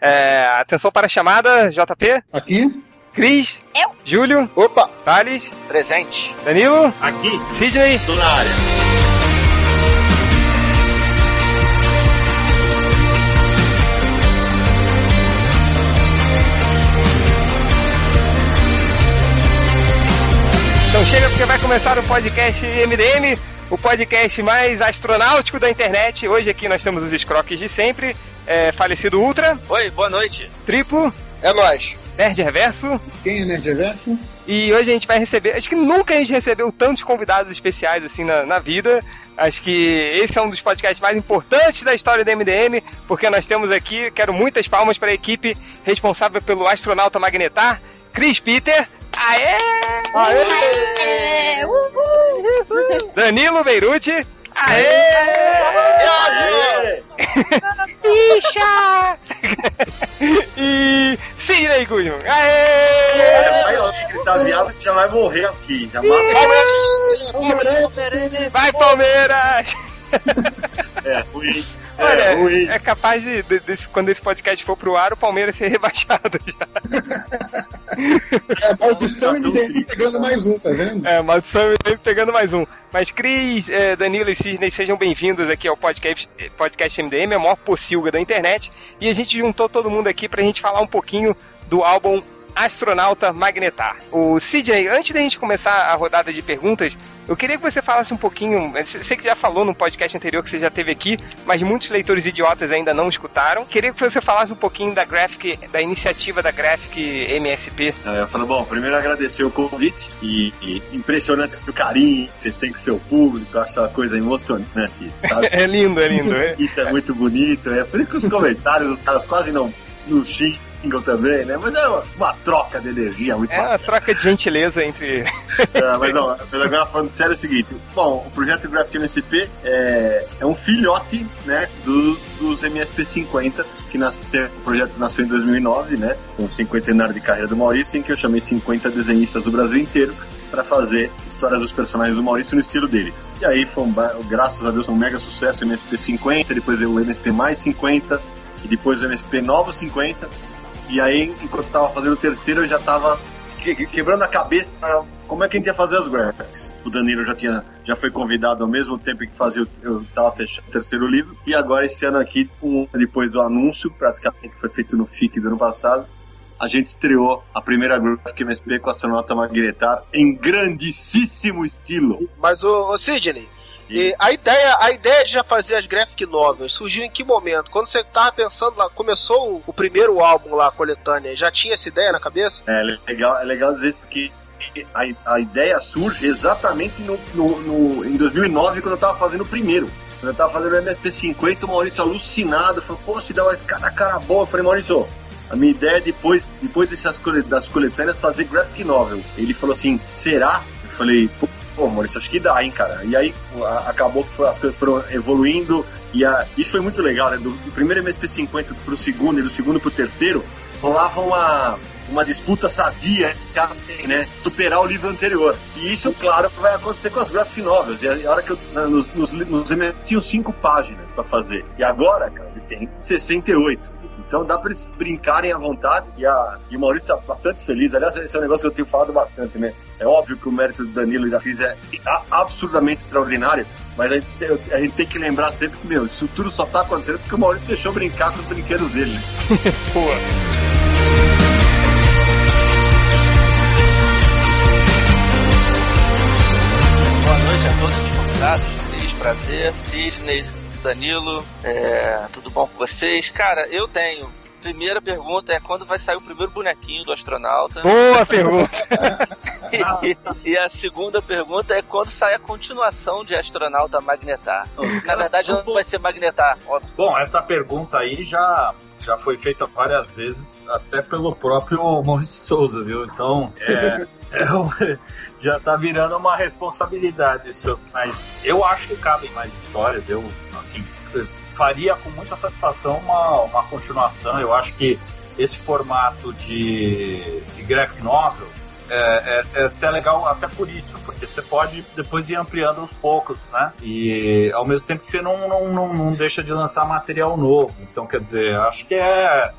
É, atenção para a chamada, JP. Aqui. Cris. Eu. Júlio. Opa. Thales. Presente. Danilo. Aqui. Sidney. Tô na área. Então chega porque vai começar o podcast MDM, o podcast mais astronáutico da internet. Hoje aqui nós temos os escroques de sempre. É, falecido Ultra. Oi, boa noite. Triplo. É nóis. Nerd Reverso. Quem é Nerd Reverso? E hoje a gente vai receber. Acho que nunca a gente recebeu tantos convidados especiais assim na, na vida. Acho que esse é um dos podcasts mais importantes da história do MDM, porque nós temos aqui, quero muitas palmas para a equipe responsável pelo astronauta magnetar, Chris Peter. Aê! É, uhul. Danilo Beirute. Aê! Aê! Bicha! e Sidney Guzman. Aê! Vai ó, gritar viado que já vai morrer aqui. Já mata. Vai, Palmeiras! É, ruim. É, Olha, ruim. é capaz de, de- desse- quando esse podcast for pro ar, o Palmeiras ser rebaixado já. É a maldição Tá tão MDM triste, pegando mais um, tá vendo? É, maldição e pegando mais um. Mas Cris, eh, Danilo e Sidney, sejam bem-vindos aqui ao podcast, podcast MDM, a maior pocilga da internet. E a gente juntou todo mundo aqui pra gente falar um pouquinho do álbum Astronauta Magnetar. O Sidney, antes da gente começar a rodada de perguntas, eu queria que você falasse um pouquinho. eu Sei que já falou no podcast anterior que você já teve aqui, mas muitos leitores idiotas ainda não escutaram. Queria que você falasse um pouquinho da Graphic, da iniciativa da Graphic MSP. É, eu falo, bom, primeiro agradecer o convite e, e impressionante o carinho que você tem com o seu público, eu acho uma coisa emocionante, isso, sabe? É lindo, é lindo. é. Isso é muito bonito, é por isso que os comentários, os caras quase não, não xingam também, né? Mas é uma, uma troca de energia muito É uma troca de gentileza entre. É, mas não, mas agora falando sério é o seguinte: bom, o projeto Graphic MSP é, é um filhote né, do- dos MSP50, que nasceu, o projeto nasceu em 2009, né, com o cinquentenário de carreira do Maurício, em que eu chamei 50 desenhistas do Brasil inteiro para fazer histórias dos personagens do Maurício no estilo deles. E aí, foi um, graças a Deus, um mega sucesso o MSP50, depois veio o MSP mais 50, e depois o MSP novo 50. E aí, enquanto tava fazendo o terceiro, eu já tava que- que- quebrando a cabeça como é que a gente ia fazer as graphics. O Danilo já tinha já foi convidado ao mesmo tempo que fazia o- eu tava fechando o terceiro livro e agora esse ano aqui um depois do anúncio praticamente que foi feito no FIC do ano passado a gente estreou a primeira Graphic MSP com o astronauta Magnetar em grandíssimo estilo. Mas o, Sidney, e a ideia, a ideia de já fazer as graphic novels surgiu em que momento? Quando você tava pensando lá, começou o, o primeiro álbum lá, a coletânea, já tinha essa ideia na cabeça? É legal, é legal dizer isso porque a, a ideia surge exatamente no, no- no- em 2009, quando eu tava fazendo o primeiro. Quando eu tava fazendo o MSP50, o Maurício alucinado, falou, pô, se dá uma cara, cara boa. Eu falei, Maurício, a minha ideia é depois, depois dessas das coletâneas fazer graphic novel. Ele falou assim, será? Eu falei, pô, pô, Maurício, acho que dá, hein, cara. E aí a- acabou que as coisas foram evoluindo e a- isso foi muito legal, né? Do, do primeiro MSP50 pro segundo e do segundo pro terceiro, rolava uma, uma disputa sadia né? Superar o livro anterior. E isso, claro, vai acontecer com as graphic novels. E a, hora que eu, nos, nos, nos tinham cinco páginas pra fazer. E agora, cara, eles têm 68. Então dá pra eles brincarem à vontade e, a, e o Maurício tá bastante feliz. Aliás, esse é um negócio que eu tenho falado bastante, né? É óbvio que o mérito do Danilo e da Cris é absurdamente extraordinário, mas a gente, tem- a gente tem que lembrar sempre que, meu, isso tudo só tá acontecendo porque o Maurício deixou brincar com os brinquedos dele, né? Pô. Boa noite a todos os convidados. Cris, prazer. Cisnes, Danilo, é, tudo bom com vocês? Cara, eu tenho. Primeira pergunta é quando vai sair o primeiro bonequinho do astronauta? Boa pergunta. E, e a segunda pergunta é quando sai a continuação de Astronauta Magnetar? Na verdade, não vai ser Magnetar, óbvio. Bom, essa pergunta aí já, já foi feita várias vezes, até pelo próprio Maurício Souza, viu? Então, é, é já tá virando uma responsabilidade isso. Mas eu acho que cabem mais histórias. Eu, assim, faria com muita satisfação uma, uma continuação. Eu acho que esse formato de, de graphic novel é, é, é até legal até por isso, porque você pode depois ir ampliando aos poucos, né? E ao mesmo tempo que você não, não, não, não deixa de lançar material novo. Então, quer dizer, acho que é,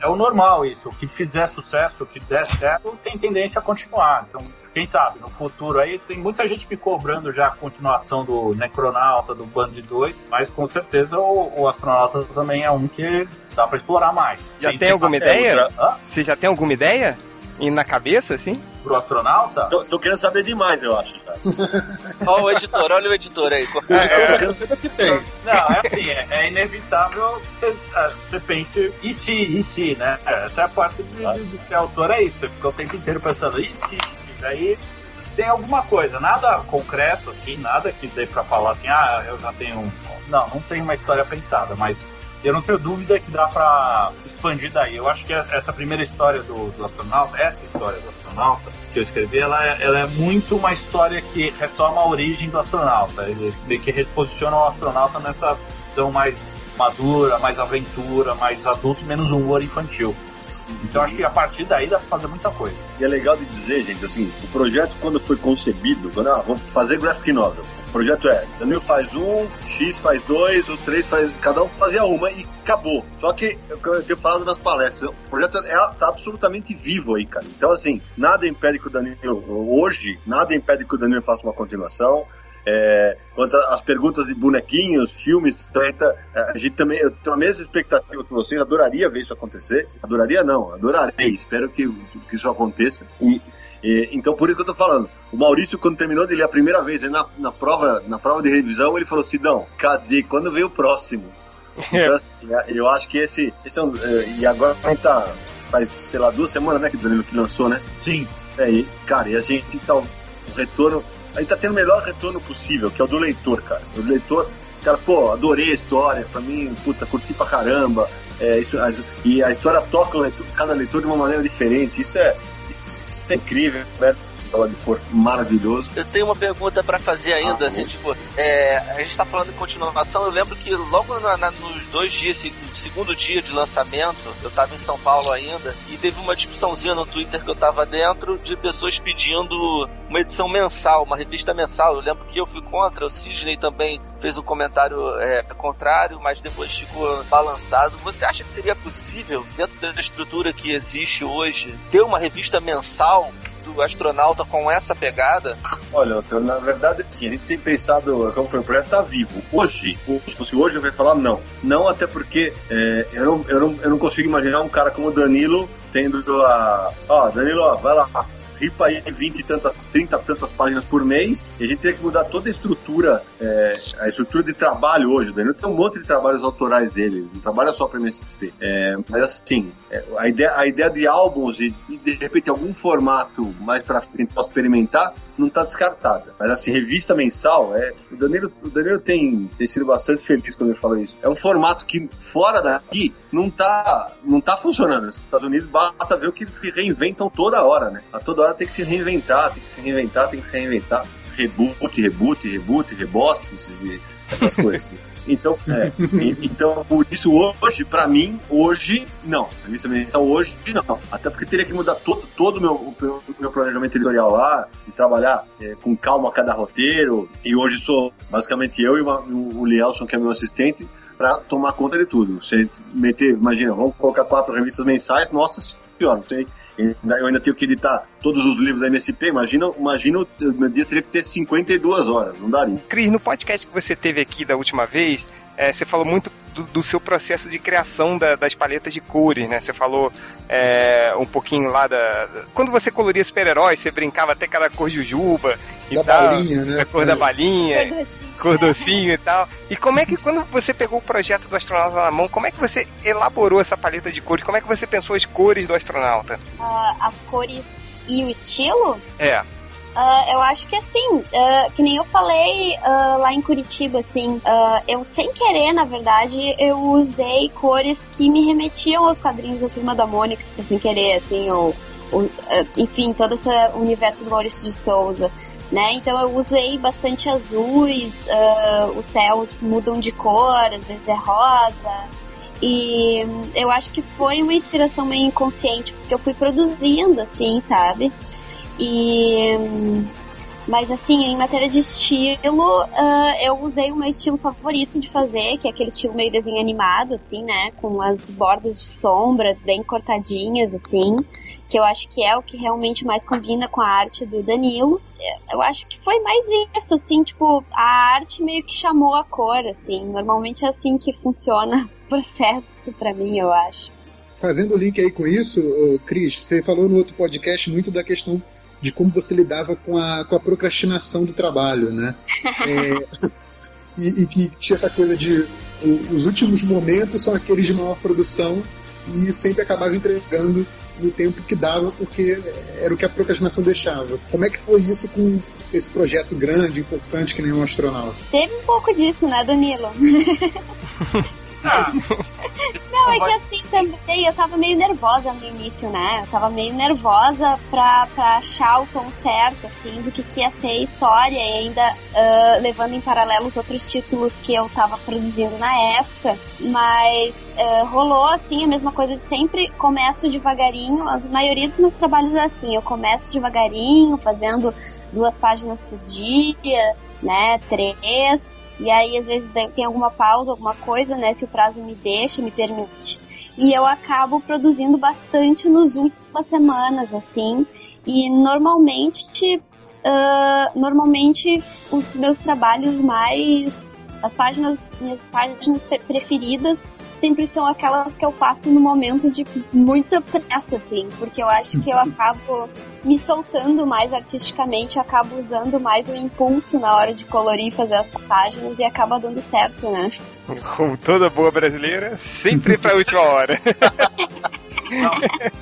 é o normal isso. O que fizer sucesso, o que der certo, tem tendência a continuar. Então, quem sabe, no futuro aí, tem muita gente me cobrando já a continuação do Necronauta, do Band 2, mas com certeza o, o Astronauta também é um que dá pra explorar mais. Já tem, alguma ideia? Hã? Você já tem alguma ideia? E na cabeça, assim? Pro astronauta? Tô, tô querendo saber demais, eu acho. Cara. Olha o editor, olha o editor aí. Eu quero saber o que tem. Não, é assim, é, é inevitável que você, ah, você pense, e se, e se, né? Essa é a parte de, de, de ser autor, é isso. Você fica o tempo inteiro pensando, e se, e se? Daí tem alguma coisa, nada concreto, assim, nada que dê pra falar assim, ah, eu já tenho. Não, não tem uma história pensada, mas eu não tenho dúvida que dá pra expandir daí. Eu acho que essa primeira história do, do astronauta, essa história do astronauta que eu escrevi, ela é, ela é muito uma história que retoma a origem do astronauta. Ele que reposiciona o astronauta nessa visão mais madura, mais aventura, mais adulto, menos humor infantil. Então acho que a partir daí dá pra fazer muita coisa. E é legal de dizer, gente, assim, o projeto quando foi concebido, quando, ah, vamos fazer graphic novel. O projeto é, Danilo faz um, X faz dois, o três faz. Cada um fazia uma e acabou. Só que, é que eu tenho falado nas palestras, o projeto é, tá absolutamente vivo aí, cara. Então, assim, nada impede que o Danilo, hoje, nada impede que o Danilo faça uma continuação. É, quanto às perguntas de bonequinhos, filmes, treta, a gente também, eu tenho a mesma expectativa que vocês, adoraria ver isso acontecer. Adoraria não, adorarei, espero que, que isso aconteça. E, e, então, por isso que eu tô falando. O Maurício, quando terminou de ler a primeira vez, aí na, na, prova, na prova de revisão, ele falou: Sidão, cadê? Quando veio o próximo? Então, assim, eu acho que esse, esse é um. é, E agora a gente tá. Faz, sei lá, duas semanas, né, que o Danilo que lançou, né? Sim, É, e, cara, e a gente tá. O retorno. A gente tá tendo o melhor retorno possível, que é o do leitor, cara. O leitor, cara, pô, adorei a história, pra mim, puta, curti pra caramba. É, isso, a- e a história toca leitor- cada leitor de uma maneira diferente. Isso é, é incrível, né? Fala de cor maravilhoso. Eu tenho uma pergunta pra fazer ainda, Ah, assim, tipo, é, a gente tá falando de continuação, eu lembro que logo na- na- nos dois dias, no segundo dia de lançamento, eu tava em São Paulo ainda, e teve uma discussãozinha no Twitter que eu tava dentro de pessoas pedindo uma edição mensal, uma revista mensal. Eu lembro que eu fui contra, o Sidney também fez um comentário é, contrário, mas depois ficou balançado. Você acha que seria possível, dentro da estrutura que existe hoje, ter uma revista mensal do astronauta com essa pegada? Olha, na verdade, sim, a gente tem pensado como o projeto está vivo. Hoje, se fosse hoje, eu ia falar não. Não, até porque é, eu, não, eu, não, eu não consigo imaginar um cara como o Danilo tendo a. Ó, Danilo, vai lá. Ripa aí 20 e tantas, 30 e tantas páginas por mês, e a gente teria que mudar toda a estrutura, é, a estrutura de trabalho hoje. O Danilo tem um monte de trabalhos autorais dele, não trabalha só para MSP. É, mas assim, é, a, ideia, a ideia de álbuns e, de repente algum formato mais para frente para experimentar não está descartada. Mas assim, revista mensal, é, o Danilo, o Danilo tem, tem sido bastante feliz quando ele falou isso. É um formato que fora daqui não tá, não tá funcionando. Nos Estados Unidos basta ver o que eles reinventam toda hora, né? A toda hora tem que se reinventar, tem que se reinventar, tem que se reinventar. Reboot, reboot, reboot, rebostes e essas coisas. Então, é, então, por isso hoje, pra mim, hoje, não. A revista mensal hoje, não. Até porque teria que mudar todo, todo o meu, o meu- planejamento editorial lá, e trabalhar é, com calma cada roteiro. E hoje sou basicamente eu e uma- o Lielson, que é meu assistente, pra tomar conta de tudo. Gente meter, imagina, vamos colocar quatro revistas mensais, nossa senhora, não tem. Eu ainda tenho que editar todos os livros da MSP, imagina, imagina o meu dia teria que ter 52 horas, não daria. Cris, no podcast que você teve aqui da última vez, é, você falou muito do, do seu processo de criação da- das paletas de cores, né? Você falou é, um pouquinho lá da. Quando você coloria super-heróis, você brincava até cada cor jujuba e Da tal. balinha, né? A cor da balinha. cor docinho e tal. E como é que, quando você pegou o projeto do astronauta na mão, como é que você elaborou essa paleta de cores? Como é que você pensou as cores do astronauta? Ah, as cores e o estilo? É. Ah, eu acho que assim, ah, que nem eu falei ah, lá em Curitiba, assim, eu sem querer, na verdade, eu usei cores que me remetiam aos quadrinhos da Turma da Mônica, sem querer, assim, ou, ou, enfim, todo esse universo do Maurício de Souza. Né? Então eu usei bastante azuis, ah, os céus mudam de cor, às vezes é rosa. E hum, eu acho que foi uma inspiração meio inconsciente, porque eu fui produzindo assim, sabe? E hum, Mas assim, em matéria de estilo, uh, eu usei o meu estilo favorito de fazer, que é aquele estilo meio desenho animado, assim, né? Com as bordas de sombra bem cortadinhas, assim. Que eu acho que é o que realmente mais combina com a arte do Danilo. Eu acho que foi mais isso, assim, tipo, a arte meio que chamou a cor, assim. Normalmente é assim que funciona o processo para mim, eu acho. Fazendo o link aí com isso, Cris, você falou no outro podcast muito da questão de como você lidava com a, com a procrastinação do trabalho, né? É, e, e, que tinha essa coisa de os últimos momentos são aqueles de maior produção e sempre acabava entregando no tempo que dava porque era o que a procrastinação deixava. Como é que foi isso com esse projeto grande, importante que nem um astronauta? Teve um pouco disso, né, Danilo? Não, é que assim também eu tava meio nervosa no início, né? Eu tava meio nervosa pra, pra achar o tom certo, assim, do que, que ia ser a história e ainda uh, levando em paralelo os outros títulos que eu tava produzindo na época. Mas uh, rolou, assim, a mesma coisa de sempre. Começo devagarinho, a maioria dos meus trabalhos é assim, eu começo devagarinho, fazendo duas páginas por dia, né? Três e aí, às vezes, tem alguma pausa, alguma coisa, né? Se o prazo me deixa, me permite. E eu acabo produzindo bastante nos últimas semanas, assim. E normalmente, uh, normalmente os meus trabalhos mais, as páginas, minhas páginas preferidas sempre são aquelas que eu faço no momento de muita pressa, assim, porque eu acho que eu acabo me soltando mais artisticamente, eu acabo usando mais o impulso na hora de colorir e fazer as páginas e acaba dando certo, né? Como toda boa brasileira, sempre pra última hora. Não,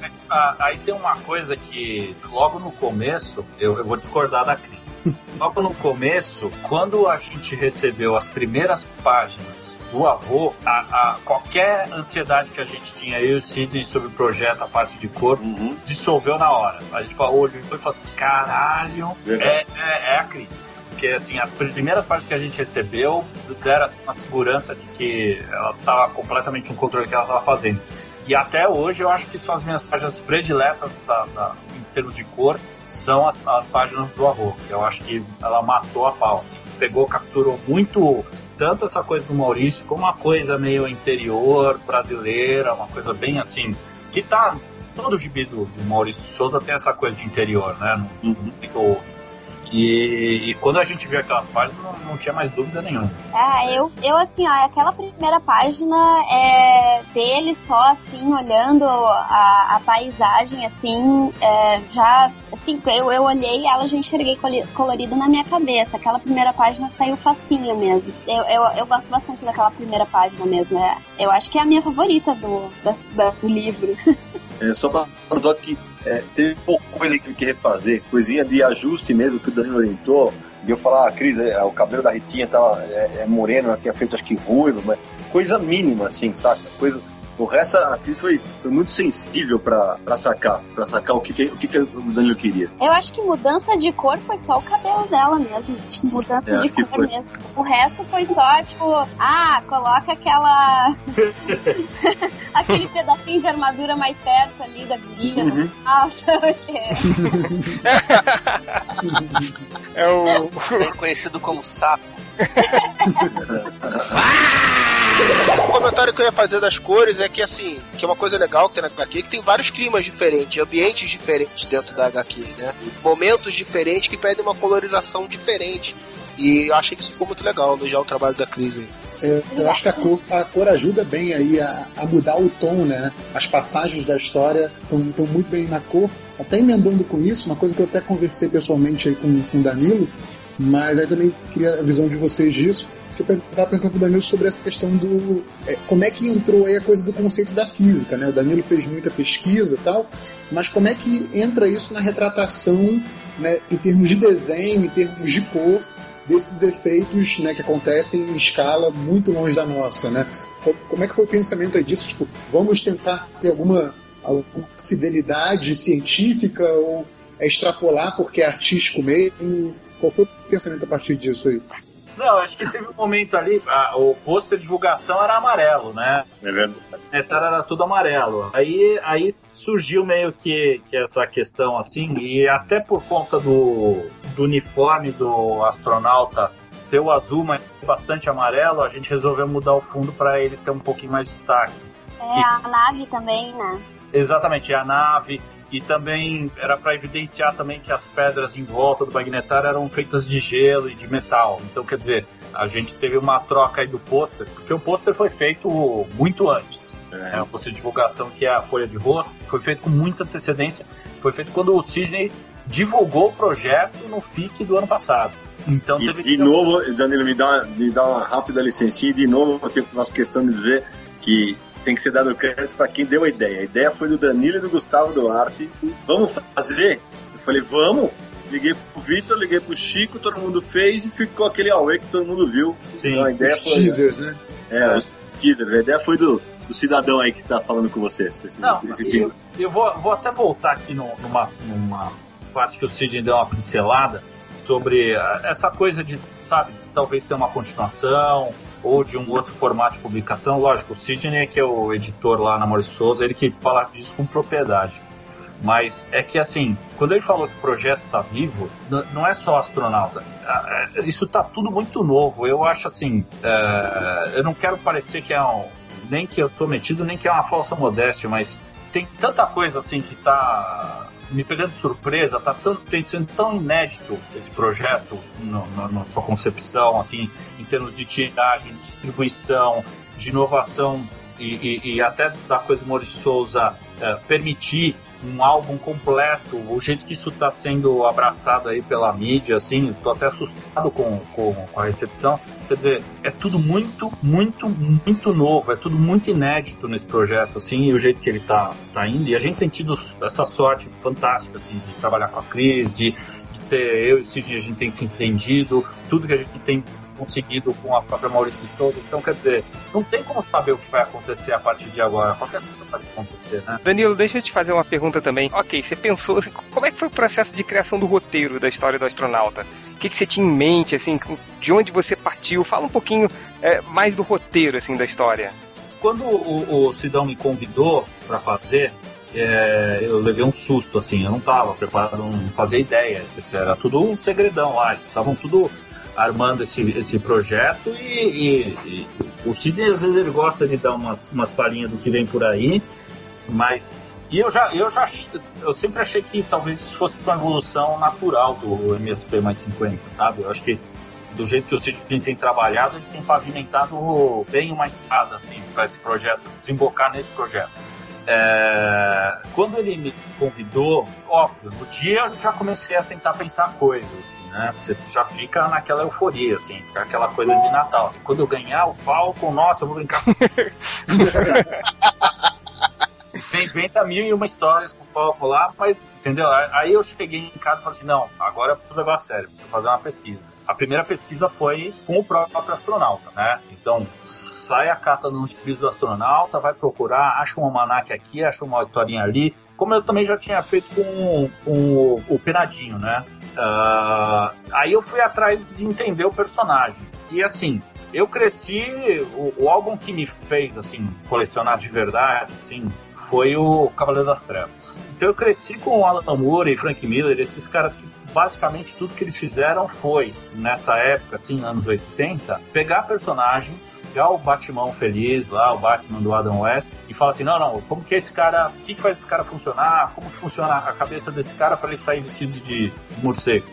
mas, ah, aí tem uma coisa que logo no começo, eu, eu, vou discordar da Cris. Logo no começo, quando a gente recebeu as primeiras páginas do avô, a, a qualquer ansiedade que a gente tinha, eu e o Sidney, sobre o projeto, a parte de cor, uhum. dissolveu na hora. A gente falou, olhou e falou assim: caralho, é, é, é a Cris porque assim, as primeiras partes que a gente recebeu deram a segurança de que ela estava completamente no controle que ela estava fazendo. E até hoje eu acho que são as minhas páginas prediletas da, da, em termos de cor são as, as, páginas do avô, que eu acho que ela matou a pau, assim, pegou, capturou muito tanto essa coisa do Maurício como uma coisa meio interior brasileira, uma coisa bem assim, que tá todo o gibi do, do Maurício Souza tem essa coisa de interior, né? No, no, e, e, quando a gente viu aquelas páginas, não, não, tinha mais dúvida nenhuma. Ah, eu, eu assim, ó, aquela primeira página é dele só, assim, olhando a, a paisagem, assim, é, já, assim, eu, eu olhei ela já enxerguei colorida na minha cabeça. Aquela primeira página saiu facinho mesmo. Eu, eu, eu gosto bastante daquela primeira página mesmo. É, eu acho que é a minha favorita do, da, da, do livro. É, só pra dar que é, teve pouca coisa que eu queria refazer, coisinha de ajuste mesmo que o Danilo orientou. De eu falar, ah, Cris, é, o cabelo da Ritinha tava, é, é moreno, ela tinha feito acho que ruivo, mas coisa mínima, assim, saca? Coisa, o resto, a atriz foi, foi muito sensível pra, pra sacar, pra sacar o que, que, o que, que o Danilo queria. Eu acho que mudança de cor foi só o cabelo dela mesmo. Mudança é, de cor foi. mesmo. O resto foi só, tipo, ah, coloca aquela. aquele pedacinho de armadura mais perto ali da menina. Uhum. Ah, é o. Bem conhecido como sapo. O comentário que eu ia fazer das cores é que, assim, que é uma coisa legal que tem na HQ, que tem vários climas diferentes, ambientes diferentes dentro da HQ, né? Momentos diferentes que pedem uma colorização diferente. E eu achei que isso ficou muito legal, elogiar o trabalho da Cris eu acho que a cor, a cor ajuda bem aí a, a, mudar o tom, né? As passagens da história estão muito bem na cor. Até emendando com isso, uma coisa que eu até conversei pessoalmente aí com, com o Danilo, mas aí também queria a visão de vocês disso eu estava perguntando pro Danilo sobre essa questão do. É, como é que entrou aí a coisa do conceito da física, né? O Danilo fez muita pesquisa e tal, mas como é que entra isso na retratação, né, em termos de desenho, em termos de cor, desses efeitos né, que acontecem em escala muito longe da nossa, né? Como é que foi o pensamento disso? Tipo, vamos tentar ter alguma, alguma fidelidade científica ou é extrapolar porque é artístico mesmo? Qual foi o pensamento a partir disso aí? Não, acho que teve um momento ali, a, o pôster de divulgação era amarelo, né? É verdade. Metal era tudo amarelo. Aí, aí surgiu meio que, que essa questão assim, e até por conta do, do uniforme do astronauta ter o azul, mas bastante amarelo, a gente resolveu mudar o fundo para ele ter um pouquinho mais de destaque. É, a nave também, né? Exatamente, a nave e também era para evidenciar também que as pedras em volta do magnetar eram feitas de gelo e de metal. Então, quer dizer, a gente teve uma troca aí do pôster, porque o pôster foi feito muito antes. É. A pôster de divulgação, que é a folha de rosto, foi feito com muita antecedência. Foi feito quando o Sidney divulgou o projeto no FIC do ano passado. Então, E de novo, Danilo, me dá, me dá uma rápida licencinha. E de novo, eu faço questão de dizer que tem que ser dado crédito para quem deu a ideia. A ideia foi do Danilo e do Gustavo Duarte. Vamos fazer? Eu falei, vamos. Liguei pro Vitor, liguei pro Chico, todo mundo fez e ficou aquele auê que todo mundo viu. Sim. Então a ideia Os foi. teasers, né? É, os teasers. A ideia foi do, do cidadão aí que está falando com vocês. Esse, Não, esse eu, eu vou, vou até voltar aqui no- numa, numa parte que o Sidney deu uma pincelada sobre ah, essa coisa de, sabe, de talvez ter uma continuação ou de um outro formato de publicação. Lógico, o Sidney, que é o editor lá na Maurício Souza, ele que fala disso com propriedade. Mas é que assim, quando ele falou que o projeto está vivo, não é só astronauta. Ah, é, Isso está tudo muito novo. Eu acho assim, é, eu não quero parecer que é um, nem que eu sou metido, nem que é uma falsa modéstia, mas tem tanta coisa assim que tá me pegando de surpresa, tá sendo, tem sendo tão inédito esse projeto na sua concepção, assim, em termos de tiragem, distribuição, de inovação e, e- e até da coisa Maurício Souza eh, permitir um álbum completo, o jeito que isso está sendo abraçado aí pela mídia, assim, tô até assustado com, com, com a recepção. Quer dizer, é tudo muito, muito, muito novo, é tudo muito inédito nesse projeto, assim, e o jeito que ele tá, tá indo. E a gente tem tido essa sorte fantástica, assim, de trabalhar com a Cris, de, de ter eu e o Sidney, a gente tem se entendido, tudo que a gente tem conseguido com a própria Maurício Souza. Então, quer dizer, não tem como saber o que vai acontecer a partir de agora. Qualquer coisa pode acontecer, né? Danilo, deixa eu te fazer uma pergunta também. Ok, você pensou, assim, como é que foi o processo de criação do roteiro da história do astronauta? O que, que você tinha em mente, assim, de onde você partiu? Fala um pouquinho é, mais do roteiro, assim, da história. Quando o, o Sidão me convidou para fazer, é, eu levei um susto, assim, eu não estava preparado, não fazia ideia, era tudo um segredão lá, eles estavam tudo armando esse, esse projeto e, e- e o Sidney às vezes ele gosta de dar umas, umas palhinhas do que vem por aí, mas e eu já, eu já eu sempre achei que talvez isso fosse uma evolução natural do MSP mais 50, sabe? Eu acho que do jeito que o Sidney tem trabalhado, ele tem pavimentado bem uma estrada assim para esse projeto, desembocar nesse projeto. É, quando ele me convidou, óbvio, no dia eu já comecei a tentar pensar coisas, assim, né? Você já fica naquela euforia, assim, fica aquela coisa de Natal. Assim, quando eu ganhar o Falcon, nossa, eu vou brincar com você inventa mil e uma histórias com o Falco lá, mas, entendeu? Aí eu cheguei em casa e falei assim, não, agora eu preciso levar a sério, preciso fazer uma pesquisa. A primeira pesquisa foi com o próprio astronauta, né? Então, sai a carta nos gibis do astronauta, vai procurar, acha um almanac aqui, acha uma historinha ali, como eu também já tinha feito com, com o, o Penadinho, né? Ah, aí eu fui atrás de entender o personagem. E assim, eu cresci, o, o álbum que me fez, assim, colecionar de verdade, assim, foi o Cavaleiro das Trevas. Então eu cresci com o Alan Moore e Frank Miller, esses caras que basicamente tudo que eles fizeram foi, nessa época, assim, anos 80, pegar personagens, pegar o Batman feliz lá, o Batman do Adam West, e falar assim, não, não, como que esse cara, o que, que faz esse cara funcionar, como que funciona a cabeça desse cara para ele sair vestido de morcego.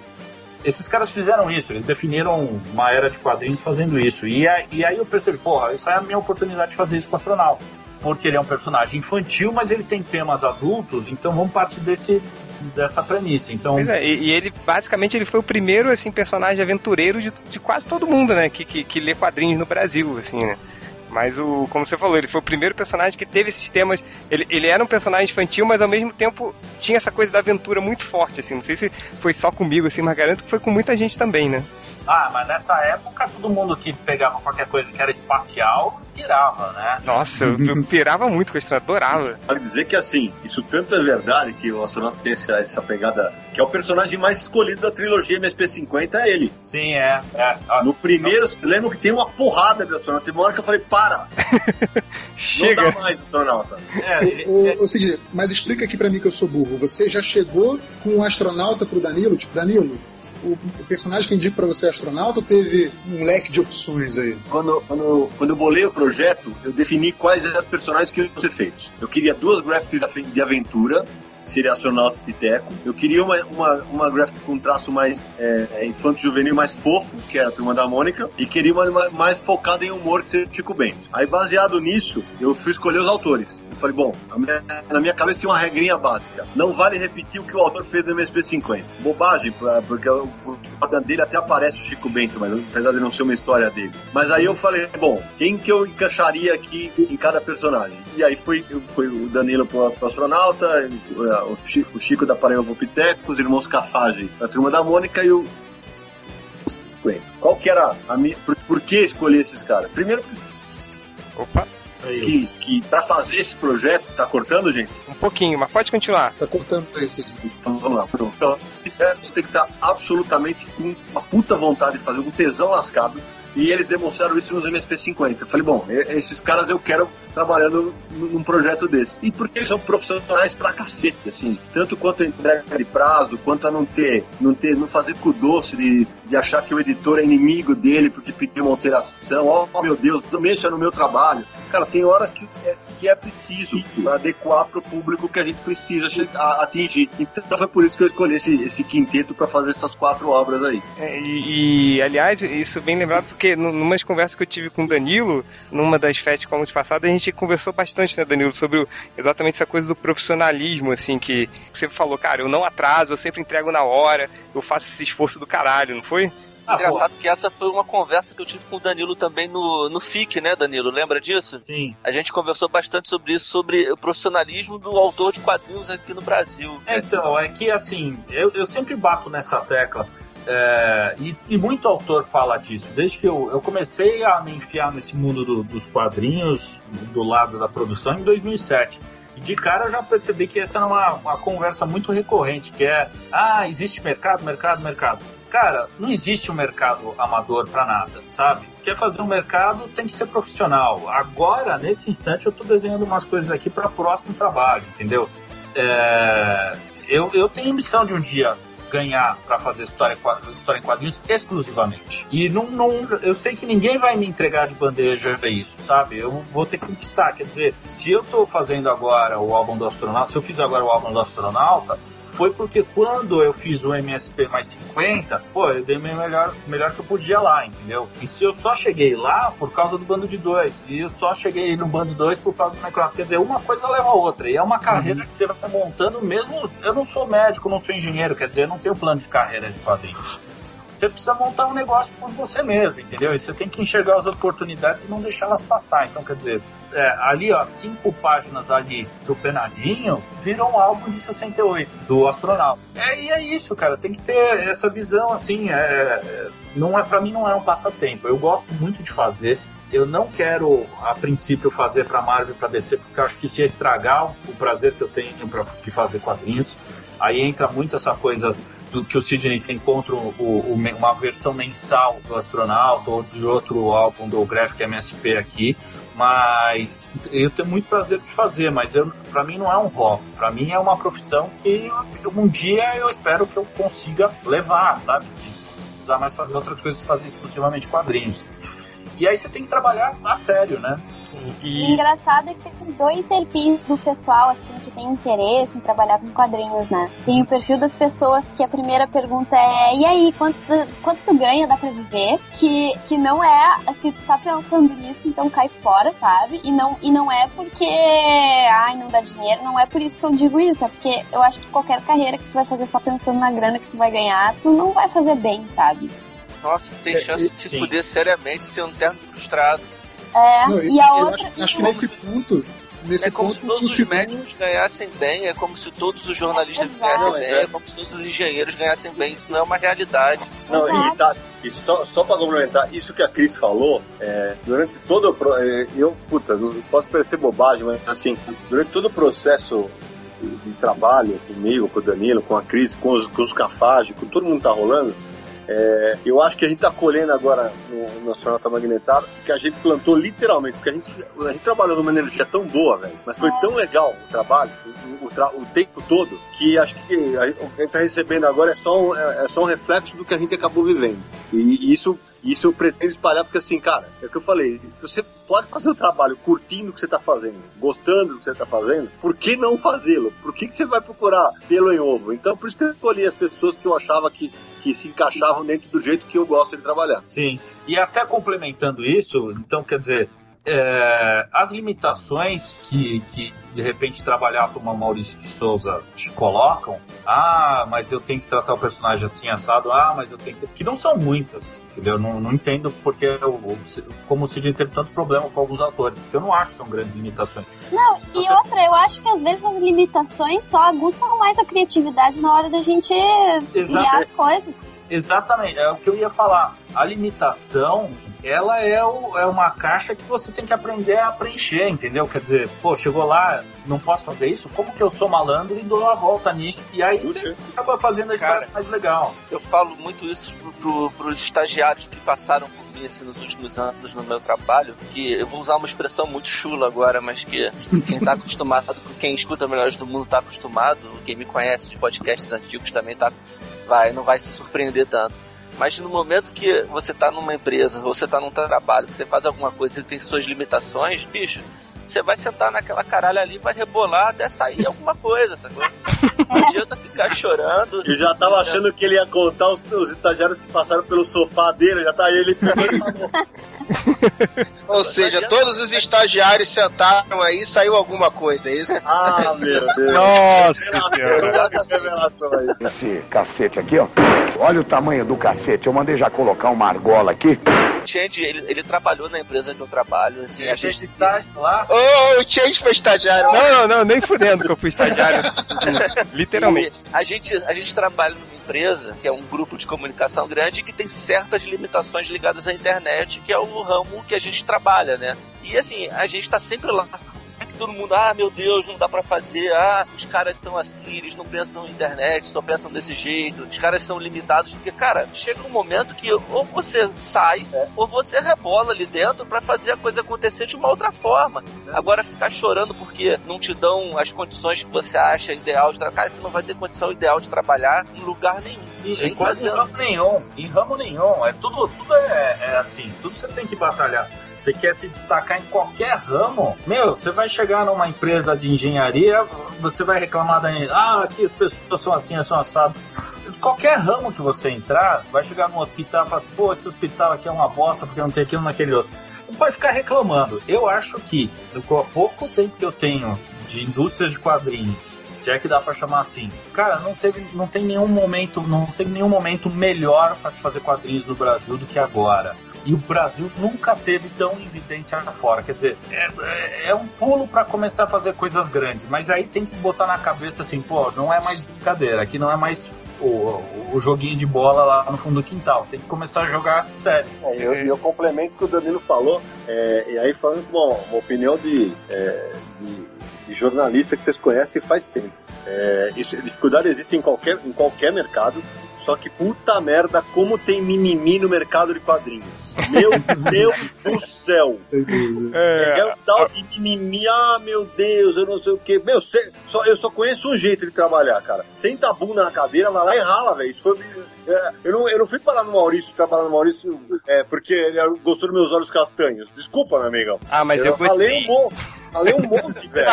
Esses caras fizeram isso, eles definiram uma era de quadrinhos fazendo isso. E, aí- e aí eu percebi, porra, isso é a minha oportunidade de fazer isso com o astronauta. Porque ele é um personagem infantil, mas ele tem temas adultos, então vamos partir desse, dessa premissa. Então, é, e, e ele, basicamente, ele foi o primeiro, assim, personagem aventureiro de, de quase todo mundo, né, que, que, que lê quadrinhos no Brasil, assim, né. Mas o, como você falou, ele foi o primeiro personagem que teve esses temas. Ele, ele era um personagem infantil, mas ao mesmo tempo tinha essa coisa da aventura muito forte, assim. Não sei se foi só comigo, assim, mas garanto que foi com muita gente também, né? Ah, mas nessa época todo mundo que pegava qualquer coisa que era espacial pirava, né? Nossa, eu, eu pirava muito com a história, adorava. Vale dizer que assim, isso tanto é verdade que o astronauta tem essa, essa pegada, que é o personagem mais escolhido da trilogia MSP50, é ele. Sim, é. é. Ah, No primeiro, você lembra que tem uma porrada de astronauta. Tem uma hora que eu falei, para! Chega. Não dá mais astronauta. é, ele- Ô, ô Cid, mas explica aqui pra mim que eu sou burro. Você já chegou com um astronauta pro Danilo? Tipo, Danilo, o, o personagem que indica pra você astronauta teve um leque de opções aí? Quando, quando, quando eu bolei o projeto, eu defini quais eram os personagens que iam ser feitos. Eu queria duas graphics de aventura, seria astronauta Piteco. Eu queria uma, uma, uma graphic com um traço mais é, infanto-juvenil, mais fofo, que era a Turma da Mônica. E queria uma, mais focada em humor, que seria Chico Bento. Aí, baseado nisso, eu fui escolher os autores. Eu falei, bom, a minha- na minha cabeça tinha uma regrinha básica. Não vale repetir o que o autor fez no MSP50. Bobagem, porque o foda dele até aparece o Chico Bento, mas apesar de não ser uma história dele. Mas aí eu falei, bom, quem que eu encaixaria aqui em cada personagem? E aí foi, foi o Danilo pro, pro astronauta, o Chico, o Chico da Paraíba pro Piteco, os irmãos Cafage da Turma da Mônica e o qual que era a minha. Por, por que escolher esses caras? Primeiro Opa, que, que para fazer esse projeto, tá cortando, gente? um pouquinho, mas pode continuar. Tá cortando Cid. Então vamos lá. Então, esse projeto tem que estar absolutamente com uma puta vontade de fazer, um tesão lascado. E eles demonstraram isso nos MSP50. Eu falei, bom, esses caras eu quero trabalhando num projeto desse. E porque eles são profissionais pra cacete, assim. Tanto quanto a entrega de prazo, quanto a não ter, não ter, não fazer com doce de, de achar que o editor é inimigo dele porque pediu uma alteração. Oh, meu Deus, não mexa no meu trabalho. Cara, tem horas que é, que é preciso pra adequar pro público que a gente precisa chegar, atingir. Então foi por isso que eu escolhi esse, esse quinteto pra fazer essas quatro obras aí. É, E, e, aliás, isso bem lembrado porque nu- numas conversas que eu tive com o Danilo, numa das festas comuns passadas, a gente conversou bastante, né, Danilo, sobre o- exatamente essa coisa do profissionalismo, assim, que você falou, cara, eu não atraso, eu sempre entrego na hora, eu faço esse esforço do caralho, não foi? Ah, pô, Engraçado que essa foi uma conversa que eu tive com o Danilo também no, no FIC, né, Danilo? Lembra disso? sim. A gente conversou bastante sobre isso, sobre o profissionalismo do autor de quadrinhos aqui no Brasil. É, Então, é que assim, eu, eu sempre bato nessa tecla. é, e, e muito autor fala disso. Desde que eu, eu comecei a me enfiar nesse mundo do- dos quadrinhos, do lado da produção, em 2007. E de cara eu já percebi que essa era uma, uma conversa muito recorrente, que é, ah, existe mercado, mercado, mercado. Cara, não existe um mercado amador para nada, sabe? Quer fazer um mercado, tem que ser profissional. Agora, nesse instante, eu estou desenhando umas coisas aqui para próximo trabalho, entendeu? É, eu, eu tenho missão de um dia ganhar para fazer história, história em quadrinhos exclusivamente. E não, não, eu sei que ninguém vai me entregar de bandeja isso, sabe? Eu vou ter que conquistar. Quer dizer, se eu tô fazendo agora o álbum do astronauta, se eu fiz agora o álbum do astronauta, foi porque quando eu fiz o MSP mais 50, pô, eu dei o meu melhor, melhor que eu podia lá, entendeu? E se eu só cheguei lá por causa do bando de dois, e eu só cheguei no bando 2 por causa do Necronauta, quer dizer, uma coisa leva a outra, e é uma carreira que você vai montando mesmo. Eu não sou médico, não sou engenheiro, quer dizer, eu não tenho plano de carreira de quadrinhos. Você precisa montar um negócio por você mesmo, entendeu? E você tem que enxergar as oportunidades e não deixá-las passar. Então, quer dizer, é, ali, ó, cinco páginas ali do Penadinho viram um álbum de 68, do astronauta. É, e é isso, cara, tem que ter essa visão, assim, é, é, não é, pra mim não é um passatempo. Eu gosto muito de fazer. Eu não quero, a princípio, fazer pra Marvel e pra DC, porque acho que isso ia estragar o prazer que eu tenho pra, de fazer quadrinhos. Aí entra muito essa coisa do que o Sidney tem contra o, o- uma versão mensal do Astronauta ou de outro álbum do Graphic MSP aqui, mas eu tenho muito prazer de fazer, mas para mim não é um hobby, para mim é uma profissão que eu- um dia eu espero que eu consiga levar, sabe? De não precisar mais fazer outras coisas, fazer exclusivamente quadrinhos. E aí você tem que trabalhar a sério, né? O E, engraçado é que tem dois perfis do pessoal, assim, que tem interesse em trabalhar com quadrinhos, né? Tem o perfil das pessoas que a primeira pergunta é e aí, quanto, quanto tu ganha, dá pra viver? Que, que não é, se tu tá pensando nisso, então cai fora, sabe? E não, e não é porque, ai, não dá dinheiro, não é por isso que eu digo isso, é porque eu acho que qualquer carreira que tu vai fazer só pensando na grana que tu vai ganhar, tu não vai fazer bem, sabe? Nossa, tem É, chance de se sim. fuder seriamente ser um terno frustrado. É, Não, e a eu outra... acho, acho que nesse ponto, nesse é como ponto, se todos os médicos ganhassem bem, é como se todos os jornalistas Exato. ganhassem Não, bem, é. é como se todos os engenheiros ganhassem bem. Isso não é uma realidade. Não, Exato. e, tá, e só, só pra complementar, isso que a Cris falou, é, durante todo o. é, eu, puta, não pode parecer bobagem, mas assim, durante todo o processo de, de trabalho comigo, com o Danilo, com a Cris, com os, com os Cafage, com todo mundo que tá rolando, é, eu acho que a gente tá colhendo agora no, no Astronauta que a gente plantou literalmente, porque a gente, a gente trabalhou numa energia tão boa, velho, mas foi tão legal o trabalho, o, o tra- o tempo todo, que acho que a, o que a gente tá recebendo agora é só, um, é, é só um reflexo do que a gente acabou vivendo. E, isso. Isso eu pretendo espalhar porque assim, cara, é o que eu falei, você pode fazer o trabalho curtindo o que você tá fazendo, gostando do que você tá fazendo, por que não fazê-lo? Por que, que você vai procurar pelo em ovo? Então por isso que eu escolhi as pessoas que eu achava que, que se encaixavam dentro do jeito que eu gosto de trabalhar. Sim. E até complementando isso, então quer dizer, é, as limitações que, que de repente trabalhar para uma Maurício de Souza te colocam, ah, mas eu tenho que tratar o personagem assim assado, ah, mas eu tenho que. que não são muitas, entendeu? Eu não, não entendo porque eu, como o Sidney teve tanto problema com alguns atores, porque eu não acho que são grandes limitações. Não, e outra, eu acho que às vezes as limitações só aguçam mais a criatividade na hora da gente criar as coisas. Exatamente, é o que eu ia falar. A limitação, ela é, o- é uma caixa que você tem que aprender a preencher, entendeu? Quer dizer, pô, chegou lá, não posso fazer isso? Como que eu sou malandro e dou a volta nisso? E aí você acaba fazendo a história Cara, mais legal. Eu falo muito isso pro, pro, pros estagiários que passaram por mim assim, nos últimos anos no meu trabalho, que eu vou usar uma expressão muito chula agora, mas que quem tá acostumado, quem escuta Melhores do Mundo tá acostumado, quem me conhece de podcasts antigos também tá, vai, não vai se surpreender tanto. Mas no momento que você tá numa empresa, você tá num trabalho, que você faz alguma coisa e tem suas limitações, bicho, você vai sentar naquela caralho ali, vai rebolar até sair alguma coisa, sacou? Não adianta ficar chorando. Eu já tava achando que ele ia contar os, os estagiários que passaram pelo sofá dele, já tá aí ele e. Ou seja, todos os estagiários sentaram aí e saiu alguma coisa, é isso? Ah, meu Deus. Nossa senhora. Olha a revelação aí. Esse cacete aqui, ó. Olha o tamanho do cacete. Eu mandei já colocar uma argola aqui. O Change, ele, ele trabalhou na empresa que eu trabalho, assim, a gente... estágio lá. Ô, o Change foi estagiário. Não, não, não, nem fudendo que eu fui estagiário. Literalmente. A gente, a gente trabalha numa empresa que é um grupo de comunicação grande que tem certas limitações ligadas à internet, que é o ramo que a gente trabalha, né? E assim, a gente tá sempre lá. Todo mundo, ah, meu Deus, não dá pra fazer, ah, os caras são assim, eles não pensam em internet, só pensam desse jeito, os caras são limitados, porque, cara, chega um momento que ou você sai, ou você rebola ali dentro pra fazer a coisa acontecer de uma outra forma. Agora, ficar chorando porque não te dão as condições que você acha ideal de trabalhar, cara, você não vai ter condição ideal de trabalhar em lugar nenhum. E, Nem e quase em ramo nenhum. Em ramo nenhum. É tudo, tudo é, é assim. Tudo você tem que batalhar. Você quer se destacar em qualquer ramo, meu, você vai chegar numa empresa de engenharia, você vai reclamar da. Ah, aqui as pessoas são assim, são assado. Qualquer ramo que você entrar, vai chegar num hospital e falar assim, pô, esse hospital aqui é uma bosta porque não tem aquilo naquele outro. Não pode ficar reclamando. Eu acho que, no pouco tempo que eu tenho de indústria de quadrinhos, se é que dá pra chamar assim. Cara, não teve, não tem nenhum momento, não tem nenhum momento melhor para se fazer quadrinhos no Brasil do que agora. E o Brasil nunca teve tão evidência fora. Quer dizer, é, é- é um pulo para começar a fazer coisas grandes. Mas aí tem que botar na cabeça assim, pô, não é mais brincadeira. Aqui não é mais o, o joguinho de bola lá no fundo do quintal. Tem que começar a jogar sério. É, eu, eu complemento o que o Danilo falou, é, e aí falando bom, uma opinião de, é, de, de jornalista que vocês conhecem faz tempo. É, isso, dificuldade existe em qualquer, em qualquer mercado, só que puta merda, como tem mimimi no mercado de quadrinhos. Meu Deus do céu! É, um tal de mimimi, ah meu Deus, eu não sei o que. Meu, cê- só, eu só conheço um jeito de trabalhar, cara. Senta a bunda na cadeira, vai lá e rala, velho. Isso foi. é, eu, não, eu não fui parar no Maurício, trabalhar no Maurício, é, porque ele gostou dos meus olhos castanhos. Desculpa, meu amigão. Ah, mas eu, falei gostei. um monte, falei um monte, velho.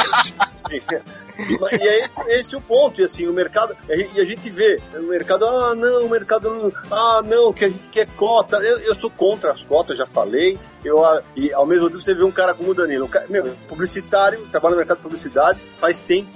Sim, sim. E, é esse, esse o ponto, e assim, o mercado, e a gente- vê, o mercado, ah, não, o mercado ah, não, que a gente quer cota. Eu, eu sou contra as cotas, já falei. Eu, e ao mesmo tempo você vê um cara como o Danilo, um cara, meu, publicitário, trabalha no mercado de publicidade, faz tempo,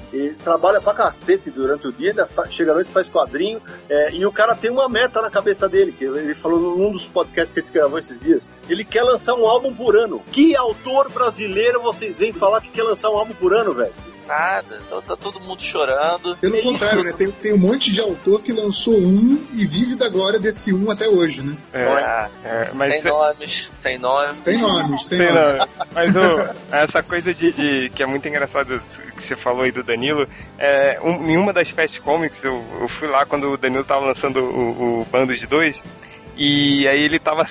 trabalha pra cacete durante o dia, chega à noite faz quadrinho, é, e o cara tem uma meta na cabeça dele, que ele falou num dos podcasts que a gente gravou esses dias. Ele quer lançar um álbum por ano. Que autor brasileiro vocês vêm falar que quer lançar um álbum por ano, velho? Nada, então tá todo mundo chorando. Pelo é contrário, né? Tem, tem um monte de autor que lançou um e vive da glória desse um até hoje, né? É, é, mas sem nomes, sem nomes. Sem nomes, sem, sem nomes. Mas o, essa coisa de, de, que é muito engraçado que você falou aí do Danilo, é, um, em uma das Fast Comics, eu, eu, fui lá quando o Danilo tava lançando o, o Bando de Dois, e aí ele tava